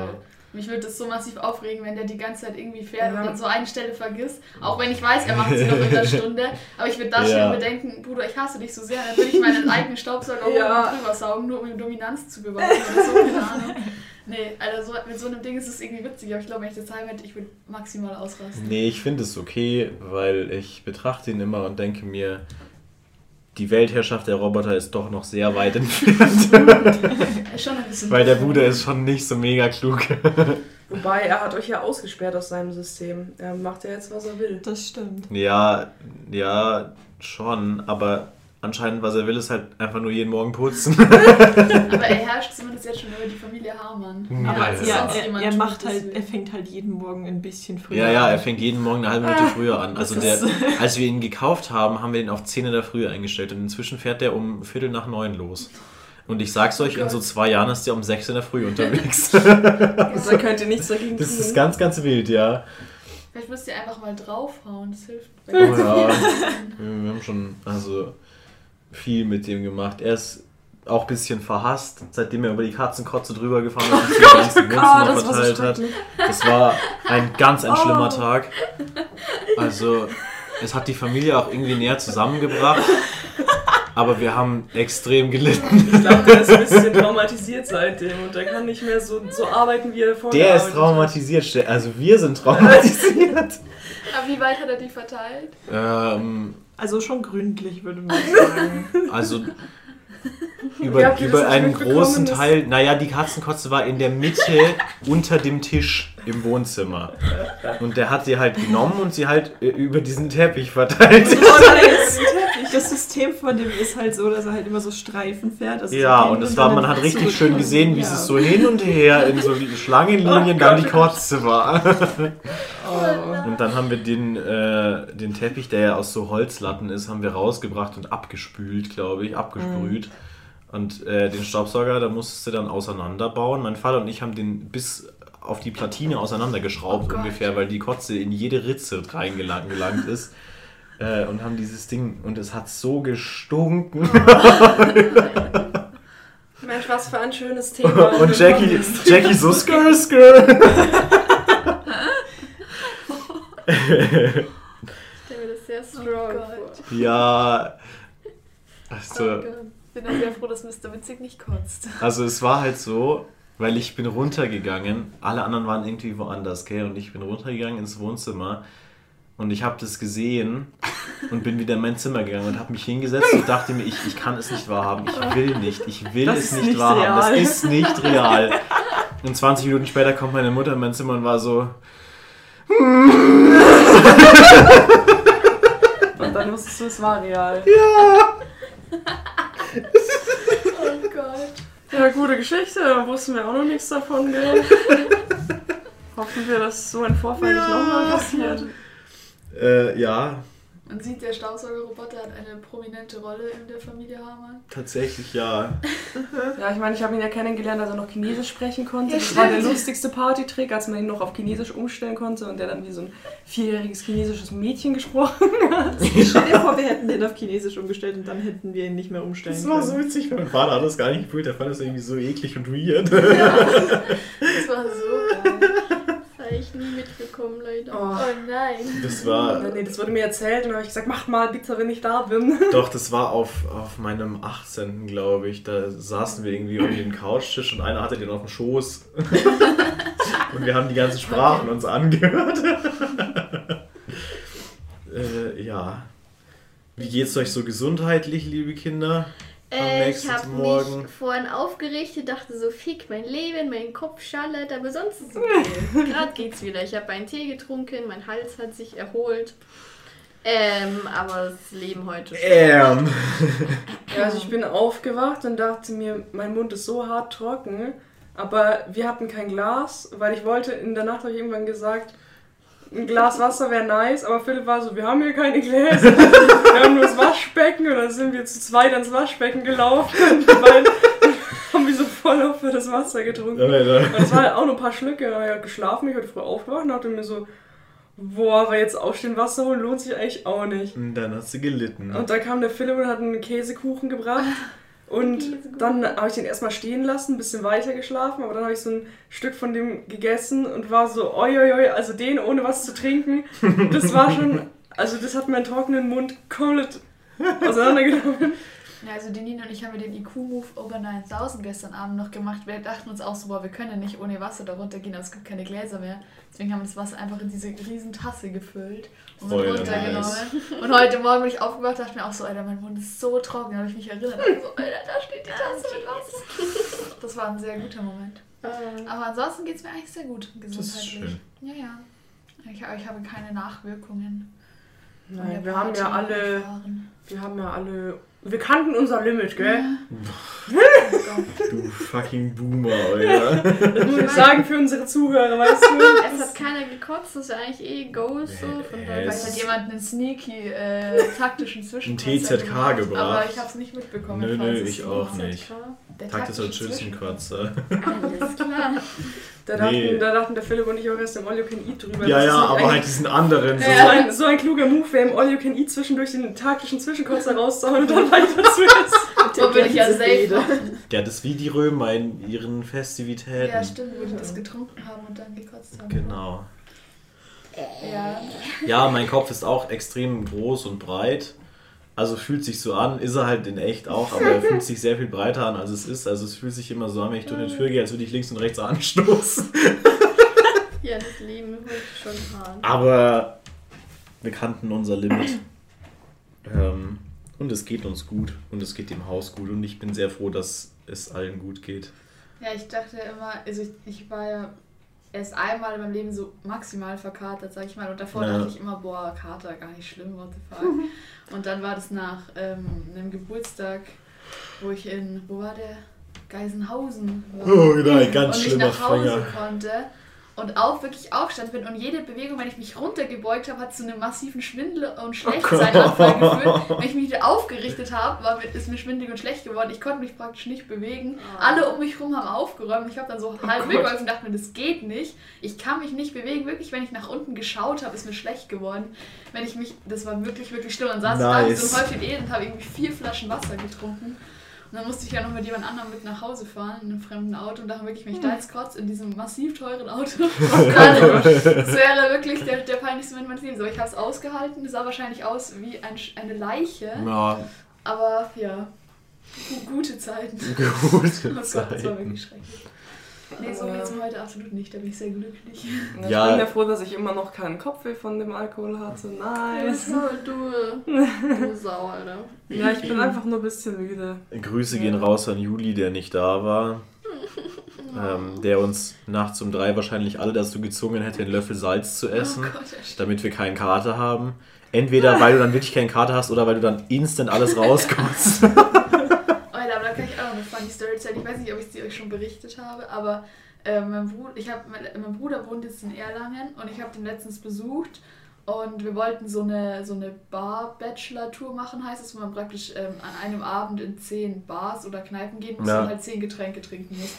Mich würde das so massiv aufregen, wenn der die ganze Zeit irgendwie fährt Ja. und dann so eine Stelle vergisst. Auch wenn ich weiß, er macht sie noch in der Stunde. Aber ich würde da Ja. schon bedenken, Bruder, ich hasse dich so sehr. Dann würde ich meinen eigenen Staubsauger hoch Ja. und drüber saugen, nur um Dominanz zu bewahren oder so, keine Ahnung. Nee, also so, mit so einem Ding ist es irgendwie witzig, aber ich glaube, wenn ich das heim hätte, ich würde maximal ausrasten. Nee, ich finde es okay, weil ich betrachte ihn immer und denke mir, die Weltherrschaft der Roboter ist doch noch sehr weit entfernt. Er ist schon ein bisschen weil der Bruder ist schon nicht so mega klug. Wobei, er hat euch ja ausgesperrt aus seinem System. Er macht ja jetzt, was er will. Das stimmt. Ja, ja, schon, aber anscheinend, was er will, ist halt einfach nur jeden Morgen putzen. Aber er herrscht zumindest jetzt schon über die Familie Hamann. Ja, es Ja, sonst er, jemand er macht halt, er fängt halt jeden Morgen ein bisschen früher ja, ja, an. er fängt jeden Morgen eine halbe Minute früher an. Also der, als wir ihn gekauft haben, haben wir ihn auf 10 in der Früh eingestellt und inzwischen fährt der um Viertel nach neun los. Und ich sag's euch, in so zwei Jahren ist der um 6 in der Früh unterwegs. Also da könnt ihr nichts dagegen Das tun. ist ganz, ganz wild, ja. Vielleicht müsst ihr einfach mal draufhauen, das hilft. Oh ja. Wir haben schon also viel mit dem gemacht. Er ist auch ein bisschen verhasst, seitdem er über die Katzenkotze drüber gefahren ist und die ganzen Wohnzimmer so verteilt hat. Das war ein ganz ein schlimmer Oh. Tag. Also, es hat die Familie auch irgendwie näher zusammengebracht. Aber wir haben extrem gelitten. Ich glaube, der ist ein bisschen traumatisiert seitdem und der kann nicht mehr so, so arbeiten, wie er vorher Der ist traumatisiert. Ste- Also, wir sind traumatisiert. Aber wie weit hat er die verteilt? ähm, Also schon gründlich, würde man sagen. Also über, über einen großen Teil, naja, die Katzenkotze war in der Mitte unter dem Tisch im Wohnzimmer. Und der hat sie halt genommen und sie halt äh, über diesen Teppich verteilt. Das System von dem ist halt so, dass er halt immer so Streifen fährt. Also Ja, und es dann war, man hat richtig schön gesehen, wie Ja. es so hin und her in so Schlangenlinien dann die Kotze war. Oh. Und dann haben wir den, äh, den Teppich, der ja aus so Holzlatten ist, haben wir rausgebracht und abgespült, glaube ich, abgesprüht. Und äh, den Staubsauger, da musstest du dann auseinanderbauen. Mein Vater und ich haben den bis auf die Platine auseinandergeschraubt Oh ungefähr, weil die Kotze in jede Ritze reingelangt gelangt ist. Äh, und haben dieses Ding, und es hat so gestunken. Mensch, was für ein schönes Thema. Und Jackie, Jackie so skr skr. Ich stelle mir das sehr strong Gott. vor. Ja. Oh Also, Gott. Bin auch sehr froh, dass Mr. Witzig nicht kotzt. also es war halt so, weil ich bin runtergegangen, alle anderen waren irgendwie woanders, gell? Und ich bin runtergegangen ins Wohnzimmer und ich habe das gesehen und bin wieder in mein Zimmer gegangen und habe mich hingesetzt und dachte mir, ich, ich kann es nicht wahrhaben, ich will nicht, ich will Das es nicht nicht wahrhaben, real. das ist nicht real. Und 20 Minuten später kommt meine Mutter in mein Zimmer und war so, Und dann wusstest du, es war real. Oh Gott. Ja, gute Geschichte, da wussten wir auch noch nichts davon, gell? Hoffen wir, dass so ein Vorfall nicht nochmal passiert. Äh, ja, Man sieht, der Staubsaugerroboter hat eine prominente Rolle in der Familie Hamann. tatsächlich ja. Ja, ich meine, ich habe ihn ja kennengelernt, als er noch Chinesisch sprechen konnte. Das war der lustigste Partytrick, als man ihn noch auf Chinesisch umstellen konnte und der dann wie so ein vierjähriges chinesisches Mädchen gesprochen hat. Stell dir vor, wir hätten den auf Chinesisch umgestellt und dann hätten wir ihn nicht mehr umstellen Das war so können. witzig, mein Vater hat das gar nicht gefühlt, der fand das irgendwie so eklig und weird. Das war so geil. Mitbekommen, leider. Oh. Oh, nein. Das war, Nee, das wurde mir erzählt und dann habe ich gesagt, macht mal bitte, wenn ich da bin. doch, das war auf, auf meinem 18. glaube ich. Da saßen wir irgendwie um den Couchtisch und einer hatte den auf dem Schoß. und wir haben die ganzen Sprachen uns angehört. äh, ja. Wie geht's euch so gesundheitlich, liebe Kinder? Äh, ich habe mich vorhin aufgerichtet, dachte so, fick mein Leben, mein Kopf schallert, aber sonst ist es okay. Gerade geht's wieder. Ich habe einen Tee getrunken, mein Hals hat sich erholt. Ähm, aber das Leben heute. Ähm. Ja, also ich bin aufgewacht und dachte mir, mein Mund ist so hart trocken, aber wir hatten kein Glas, weil ich wollte, in der Nacht habe ich irgendwann gesagt, ein Glas Wasser wäre nice, aber Philipp war so, wir haben hier keine Gläser, wir haben nur das Waschbecken und dann sind wir zu zweit ans Waschbecken gelaufen und haben wir so voll auf das Wasser getrunken. Und es waren halt auch nur ein paar Schlücke, dann habe ich halt geschlafen, ich heute früh aufgewacht und dachte mir so, boah, aber jetzt aufstehen, Wasser holen lohnt sich eigentlich auch nicht. Und dann hast du gelitten. Und da kam der Philipp und hat einen Käsekuchen gebracht. Und dann habe ich den erstmal stehen lassen, ein bisschen weiter geschlafen, aber dann habe ich so ein Stück von dem gegessen und war so, oi, oi, oi, also den ohne was zu trinken, das war schon, also das hat meinen trockenen Mund komplett auseinandergenommen. Ja, also die Nina und ich haben den IQ-Move Over 9000 gestern Abend noch gemacht. Wir dachten uns auch so, boah, wir können nicht ohne Wasser da runtergehen, aber es gibt keine Gläser mehr. Deswegen haben wir das Wasser einfach in diese riesen Tasse gefüllt und Voll runtergenommen. Und heute Morgen bin ich aufgewacht, dachte mir auch so, Alter, mein Mund ist so trocken. Da habe ich mich erinnert. Also, Alter, da steht die Tasse mit Wasser. Das war ein sehr guter Moment. Äh, Aber ansonsten geht es mir eigentlich sehr gut Das ist gesundheitlich. schön. Ja, ja. Ich, ich habe keine Nachwirkungen. Nein, wir haben ja alle, wir haben ja alle, wir kannten unser Limit, gell? Gott. Du fucking Boomer, Alter. Das muss ich sagen für unsere Zuhörer, weißt du? es hat keiner gekotzt, das ist ja eigentlich eh Goal so. Von Äh, daher Vielleicht es- hat jemand einen sneaky äh, taktischen Zwischenkonzept TZK gemacht, gebracht. Aber ich habe es nicht mitbekommen. Nö, falls nö, ich auch ist. nicht. Der Taktischer taktische Schützenkratzer. Alles klar. Da dachten, Nee. da dachten der Philipp und ich auch erst im All You Can Eat drüber. Ja, ja, aber halt diesen anderen. So. So, ein, so ein kluger Move wäre im All You Can Eat zwischendurch den taktischen Zwischenkotzer rauszuhauen und dann weiter zu essen. So würde ich ja safe. Ja, das ist wie die Römer in ihren Festivitäten. Ja, stimmt, wo die das getrunken haben und dann gekotzt haben. Genau. Ja. Ja, mein Kopf ist auch extrem groß und breit. Also fühlt sich so an, ist er halt in echt auch, aber er fühlt sich sehr viel breiter an, als es ist. Also es fühlt sich immer so an, wenn ich durch eine Tür gehe, als würde ich links und rechts anstoßen. Ja, das Leben ist schon hart. Aber wir kannten unser Limit. Ähm, und es geht uns gut und es geht dem Haus gut und ich bin sehr froh, dass es allen gut geht. Ja, ich dachte immer, also ich, ich war ja erst einmal in meinem Leben so maximal verkatert, sag ich mal. Und davor Ja. dachte ich immer, boah, Kater, gar nicht schlimm, what the fuck. Und dann war das nach ähm, einem Geburtstag, wo ich in, wo war der? Geisenhausen war. Oh nein, ganz und schlimmer nach Hause Fänger. konnte und auch wirklich aufgestanden bin und jede Bewegung, wenn ich mich runtergebeugt habe, hat zu einem massiven Schwindel und Schlechtseinanfall geführt. Wenn ich mich wieder aufgerichtet habe, war, ist mir schwindelig und schlecht geworden. Ich konnte mich praktisch nicht bewegen. Alle um mich herum haben aufgeräumt. Ich habe dann so halb mitgeholfen und dachte mir, das geht nicht. Ich kann mich nicht bewegen. Wirklich, wenn ich nach unten geschaut habe, ist mir schlecht geworden. Wenn ich mich, das war wirklich, wirklich schlimm. Dann saß ich da so Nice. Häufchen Elend und habe irgendwie vier Flaschen Wasser getrunken. Und dann musste ich ja noch mit jemand anderem mit nach Hause fahren, in einem fremden Auto. Und da wirklich, wenn ich da jetzt kotze, in diesem massiv teuren Auto, das wäre wirklich der, der peinlichste Moment meines Lebens. Aber ich habe es ausgehalten. Es sah wahrscheinlich aus wie ein, eine Leiche. Ja, Aber ja, gu- gute Zeiten. gute Oh Gott, das war Zeiten. wirklich schrecklich. Nee, so geht's mir heute absolut nicht. Da bin ich sehr glücklich. Ich Ja. bin ja froh, dass ich immer noch keinen Kopfweh von dem Alkohol hatte. Nice. Du, du Sau, Alter. Ja, ich bin einfach nur ein bisschen müde. Grüße gehen raus an Juli, der nicht da war. Ähm, der uns nachts um drei wahrscheinlich alle dazu gezwungen hätte, einen Löffel Salz zu essen, Oh Gott, ja, damit wir keinen Kater haben. Entweder weil du dann wirklich keinen Kater hast oder weil du dann instant alles rauskommst. Alter, aber da kann ich auch noch eine funny Story erzählen. Ich weiß nicht, ob ich sie euch schon berichtet habe, aber Äh, mein, Bruder, ich hab, mein, mein Bruder wohnt jetzt in Erlangen und ich habe den letztens besucht und wir wollten so eine, so eine Bar-Bachelor-Tour machen, heißt es, wo man praktisch ähm, an einem Abend in zehn Bars oder Kneipen gehen muss Ja. und halt zehn Getränke trinken muss.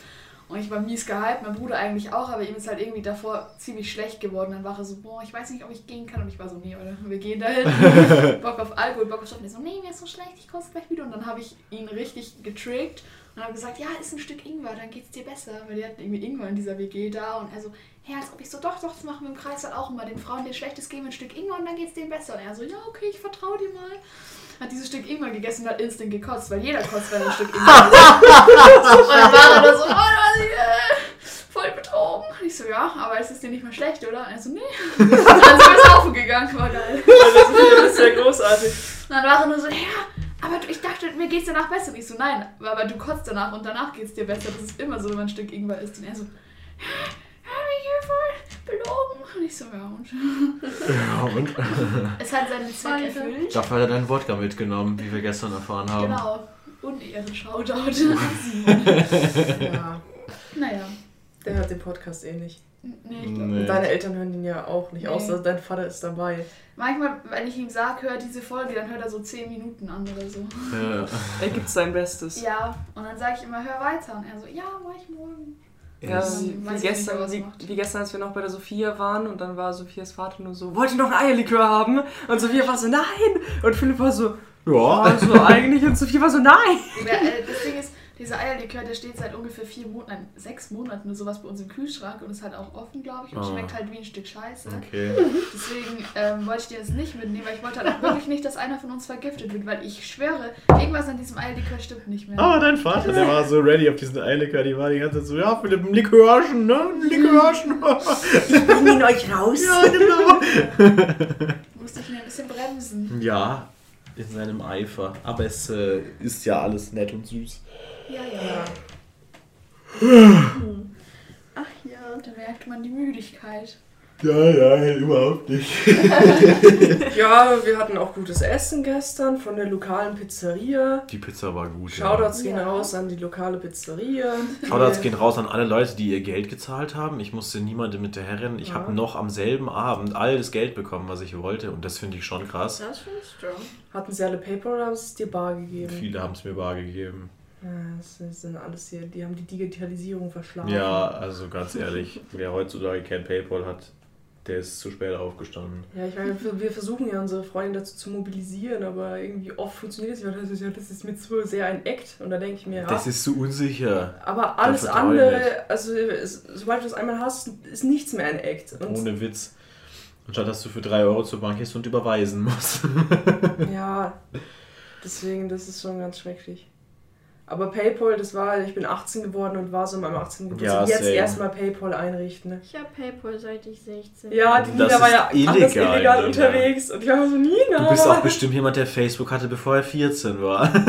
Und ich war mies gehypt, mein Bruder eigentlich auch, aber ihm ist halt irgendwie davor ziemlich schlecht geworden. Dann war er so, boah, ich weiß nicht, ob ich gehen kann. Und ich war so, nee, oder? Wir gehen dahin. Bock auf Alkohol, Bock auf Stoff. Und er so, nee, mir ist so schlecht, ich koste gleich wieder. Und dann habe ich ihn richtig getrickt und habe gesagt, ja, ist ein Stück Ingwer, dann geht's dir besser. Weil die hatten irgendwie Ingwer in dieser WG da. Und er so, ja, als ob ich so, doch, doch, das machen wir im Kreis halt auch immer. Den Frauen, denen schlecht ist, geben wir ein Stück Ingwer und dann geht's denen besser. Und er so, ja, okay, ich vertraue dir mal. Hat dieses Stück Ingwer gegessen und hat instant gekotzt, weil jeder kotzt, wenn er ein Stück Ingwer isst. Und dann war er da so, oh, was ich, äh, voll betrogen. Und ich so, ja, aber es ist dir nicht mehr schlecht, oder? Und er so, nee. Und dann sind wir saufen gegangen, war geil. Das ist ja großartig. Und dann war er nur so, ja, aber du, ich dachte, mir geht's danach besser. Und ich so, nein, aber du kotzt danach und danach geht's dir besser. Das ist immer so, wenn man ein Stück Ingwer isst. Und er so, hör mich hier voll belogen. Und ich so, ja, und Ja, und? es hat seinen Zweck Weiter. erfüllt. Dafür hat er deinen Wodka mitgenommen, wie wir gestern erfahren haben. Genau. Und ihren Shoutout. Ja, naja. der hört den Podcast eh nicht. Nee, ich Nee. Deine Eltern hören ihn ja auch nicht, Nee. außer dein Vater ist dabei. Manchmal, wenn ich ihm sage, hör diese Folge, dann hört er so 10 Minuten an oder so. Ja. Er gibt sein Bestes. Ja, und dann sage ich immer, hör weiter. Und er so, ja, mach ich morgen. Ja, wie, gestern, wie, wie gestern, als wir noch bei der Sophia waren und dann war Sophias Vater nur so, wollt ihr noch ein Eierlikör haben? Und Sophia war so, nein! Und Philipp war so, Ja. also eigentlich und Sophia war so, nein! Ja, äh, das Ding ist, dieser Eierlikör, der steht seit ungefähr vier Monaten, nein, sechs Monaten oder sowas bei uns im Kühlschrank und ist halt auch offen, glaube ich, und Ah. schmeckt halt wie ein Stück Scheiße. Okay. Deswegen ähm, wollte ich dir das nicht mitnehmen, weil ich wollte halt auch wirklich nicht, dass einer von uns vergiftet wird, weil ich schwöre, irgendwas an diesem Eierlikör stimmt nicht mehr. Aber dein Vater, der war so ready auf diesen Eierlikör, die war die ganze Zeit so, ja, Philipp, ein Likörchen, ne? Ein Likörchen. Bring ihn euch raus! ja, genau. Musste ich mir ein bisschen bremsen. Ja, in seinem Eifer. Aber es äh, ist ja alles nett und süß. Ja, ja. Ach ja. Da merkt man die Müdigkeit. Ja, ja, überhaupt nicht. Ja, wir hatten auch gutes Essen gestern von der lokalen Pizzeria. Die Pizza war gut. Shoutouts gehen Ja. raus an die lokale Pizzeria. Ja. Shoutouts gehen raus an alle Leute, die ihr Geld gezahlt haben. Ich musste niemandem hinterherrennen. Ich Ja. habe noch am selben Abend all das Geld bekommen, was ich wollte. Und das finde ich schon krass. Das finde ich strong. Hatten sie alle Paper oder haben sie es dir bar gegeben? Viele haben es mir bar gegeben. Ja, das sind alles hier, die haben die Digitalisierung verschlafen. Ja, also ganz ehrlich, wer heutzutage kein Paypal hat, der ist zu spät aufgestanden. Ja, ich meine, wir versuchen ja unsere Freunde dazu zu mobilisieren, aber irgendwie oft funktioniert es nicht. Das ist, ja, das ist mit so sehr ein Act. Und da denke ich mir, ja, Das ist so unsicher. aber alles andere, also es, sobald du das einmal hast, ist nichts mehr ein Act. Und Ohne Witz. Anstatt dass du für 3 Euro zur Bank gehst und überweisen musst. ja, deswegen, das ist schon ganz schrecklich. Aber PayPal, das war, ich bin 18 geworden und war so an meinem 18. Geburtstag. Ja, Jetzt erstmal PayPal einrichten. Ne? Ich habe Paypal seit ich 16 Ja, die Das Nina war ja illegal, anders illegal unterwegs. Und ich war so, Nina! Du bist auch bestimmt jemand, der Facebook hatte, bevor er 14 war.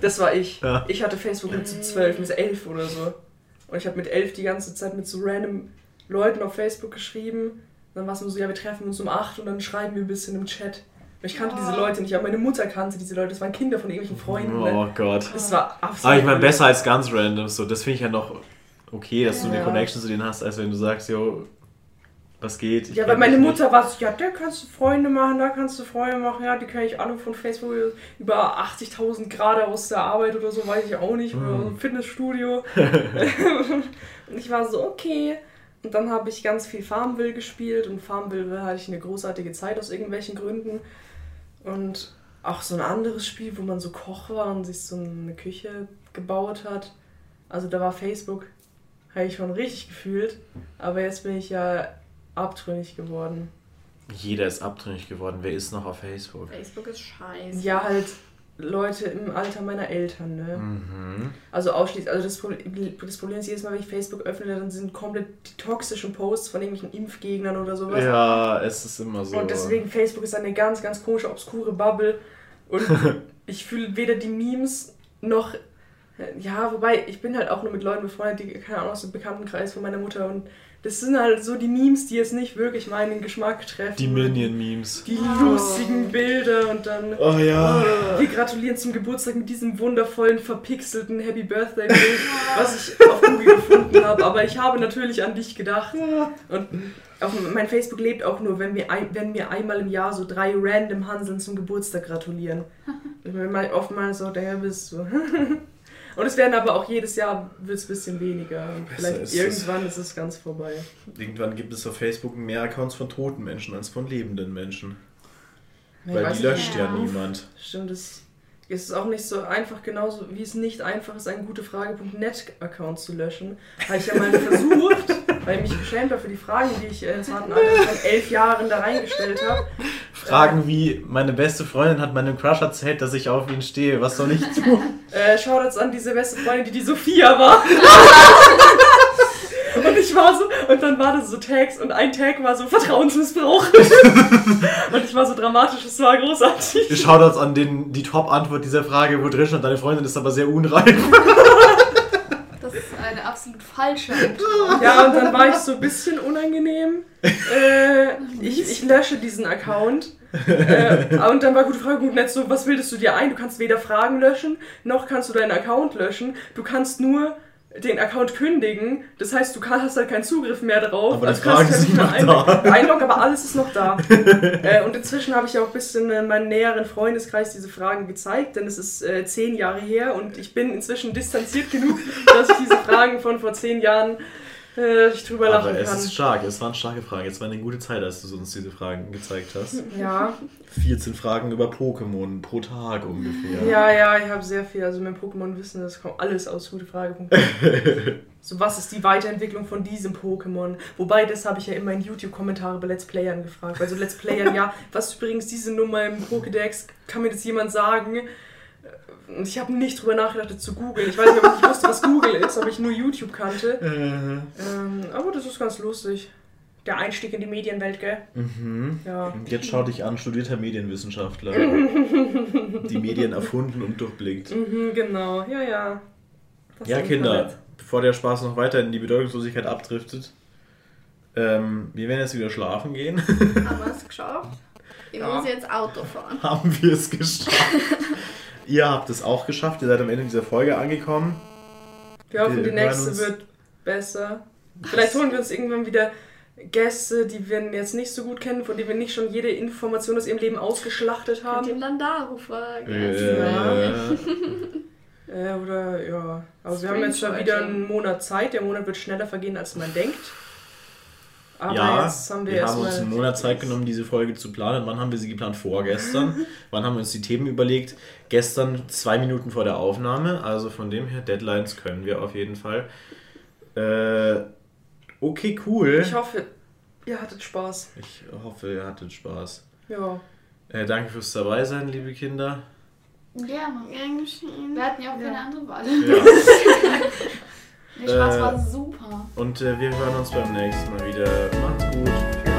Das war ich. Ja. Ich hatte Facebook mit so 12, mit 11 oder so. Und ich habe mit 11 die ganze Zeit mit so random Leuten auf Facebook geschrieben. Dann war es nur so, ja, wir treffen uns um 8 und dann schreiben wir ein bisschen im Chat. Ich kannte Oh. diese Leute nicht, aber meine Mutter kannte diese Leute. Das waren Kinder von irgendwelchen Freunden. Ne? Oh Gott. Das war absolut. Aber ich meine, besser als ganz random. So, das finde ich ja noch okay, dass du eine Ja. Connection zu denen hast, als wenn du sagst, yo, was geht? Ich Ja, weil meine Mutter war so, ja, da kannst du Freunde machen, da kannst du Freunde machen, ja, die kenne ich alle von Facebook über 80.000 Grad aus der Arbeit oder so, weiß ich auch nicht, oder Mhm. im Fitnessstudio. und ich war so, okay. Und dann habe ich ganz viel Farmville gespielt und Farmville hatte ich eine großartige Zeit aus irgendwelchen Gründen. Und auch so ein anderes Spiel, wo man so Koch war und sich so eine Küche gebaut hat. Also da war Facebook, habe ich schon richtig gefühlt. Aber jetzt bin ich ja abtrünnig geworden. Jeder ist abtrünnig geworden. Wer ist noch auf Facebook? Facebook ist scheiße. Ja, halt Leute im Alter meiner Eltern, ne? Mhm. Also ausschließlich, also das Problem, das Problem ist, jedes Mal, wenn ich Facebook öffne, dann sind komplett die toxischen Posts von irgendwelchen Impfgegnern oder sowas. Ja, es ist immer so. Und deswegen, Facebook ist eine ganz, ganz komische, obskure Bubble. Und ich fühle weder die Memes noch Ja, wobei, ich bin halt auch nur mit Leuten befreundet, die, keine Ahnung, aus dem Bekanntenkreis von meiner Mutter und das sind halt so die Memes, die jetzt nicht wirklich meinen Geschmack treffen. Die Minion-Memes. Die lustigen Bilder und dann. Oh ja. Wir gratulieren zum Geburtstag mit diesem wundervollen, verpixelten Happy Birthday Bild, was ich auf Google gefunden habe. Aber ich habe natürlich an dich gedacht. Und auf mein Facebook lebt auch nur, wenn, wir ein, wenn mir einmal im Jahr so drei random Hanseln zum Geburtstag gratulieren. Ich bin mal oftmals so, der bist du. Und es werden aber auch jedes Jahr wird es ein bisschen weniger. Vielleicht ist es. irgendwann ist es ganz vorbei. Irgendwann gibt es auf Facebook mehr Accounts von toten Menschen als von lebenden Menschen. Ich Weil die löscht ja Ja. niemand. Stimmt, es es ist auch nicht so einfach, genauso wie es nicht einfach ist, einen gutefrage.net-Account zu löschen. Habe ich ja mal versucht, weil ich mich geschämt habe für die Fragen, die ich äh, ins zarten Alter von elf Jahren da reingestellt habe. Fragen wie, meine beste Freundin hat meinem Crush erzählt, dass ich auf ihn stehe. Was soll ich tun? Äh, Shoutouts an diese beste Freundin, die die Sophia war. Und ich war so, und dann war das so Tags und ein Tag war so Vertrauensmissbrauch. und ich war so dramatisch, es war großartig. Shoutouts an den, die Top-Antwort dieser Frage, wo drin stand, deine Freundin ist aber sehr unreif. Absolut falsche Antwort. Ja, und dann war ich so ein bisschen unangenehm. Äh, ich, ich lösche diesen Account. Äh, und dann war gute Frage, gut, Netz so, was bildest du dir ein? Du kannst weder Fragen löschen, noch kannst du deinen Account löschen. Du kannst nur den Account kündigen. Das heißt, du hast halt keinen Zugriff mehr drauf. Aber Also kannst du sind nicht noch mehr einloggen, aber alles ist noch da. äh, und inzwischen habe ich ja auch ein bisschen in meinem näheren Freundeskreis diese Fragen gezeigt, denn es ist äh, zehn Jahre her und ich bin inzwischen distanziert genug, dass ich diese Fragen von vor zehn Jahren äh, ich drüber lachen Aber es kann. ist stark, es waren starke Fragen. Es war eine gute Zeit, als du uns diese Fragen gezeigt hast. Ja, 14 Fragen über Pokémon pro Tag ungefähr. ja, ja, ich habe sehr viel. Also mein Pokémon-Wissen, das kommt alles aus gute Frage. so, was ist die Weiterentwicklung von diesem Pokémon? Wobei, das habe ich ja immer in YouTube-Kommentare bei Let's Playern gefragt. Also Let's Playern, ja, was ist übrigens diese Nummer im Pokédex? Kann mir das jemand sagen? Ich habe nicht drüber nachgedacht, das zu googeln. Ich weiß nicht, ob ich nicht wusste, was Google ist, ob ich nur YouTube kannte. Äh, Ähm, aber das ist ganz lustig. Der Einstieg in die Medienwelt, gell? mhm. Ja. Und jetzt schau dich an, studierter Medienwissenschaftler. die Medien erfunden und durchblickt. Mhm, genau. Ja, ja. Das Ja, Kinder, Internet. bevor der Spaß noch weiter in die Bedeutungslosigkeit abdriftet, ähm, wir werden jetzt wieder schlafen gehen. Haben wir es geschafft? Ich Ja. muss jetzt Auto fahren. Haben wir es geschafft. Ihr habt es auch geschafft, ihr seid am Ende dieser Folge angekommen. Wir hoffen, Wir die nächste uns- wird besser. Vielleicht holen wir uns irgendwann wieder Gäste, die wir jetzt nicht so gut kennen, von denen wir nicht schon jede Information aus ihrem Leben ausgeschlachtet Könnt ihr haben. Landaro fragen. Äh, Äh, oder ja. Aber wir haben jetzt schon wieder einen Monat Zeit. Der Monat wird schneller vergehen, als man denkt. Aber ja, jetzt haben wir, wir haben uns einen Monat Zeit genommen, diese Folge zu planen. Wann haben wir sie geplant? Vorgestern. Wann haben wir uns die Themen überlegt? Gestern, zwei Minuten vor der Aufnahme. Also von dem her, Deadlines können wir auf jeden Fall. Äh, okay, cool. Ich hoffe, ihr hattet Spaß. Ich hoffe, ihr hattet Spaß. Ja. Äh, danke fürs dabei sein, liebe Kinder. Gerne. Gern geschehen. Wir hatten ja auch Ja. keine andere Wahl. Ja. Der Spaß Äh, war super. Und äh, wir hören uns beim nächsten Mal wieder. Macht's gut.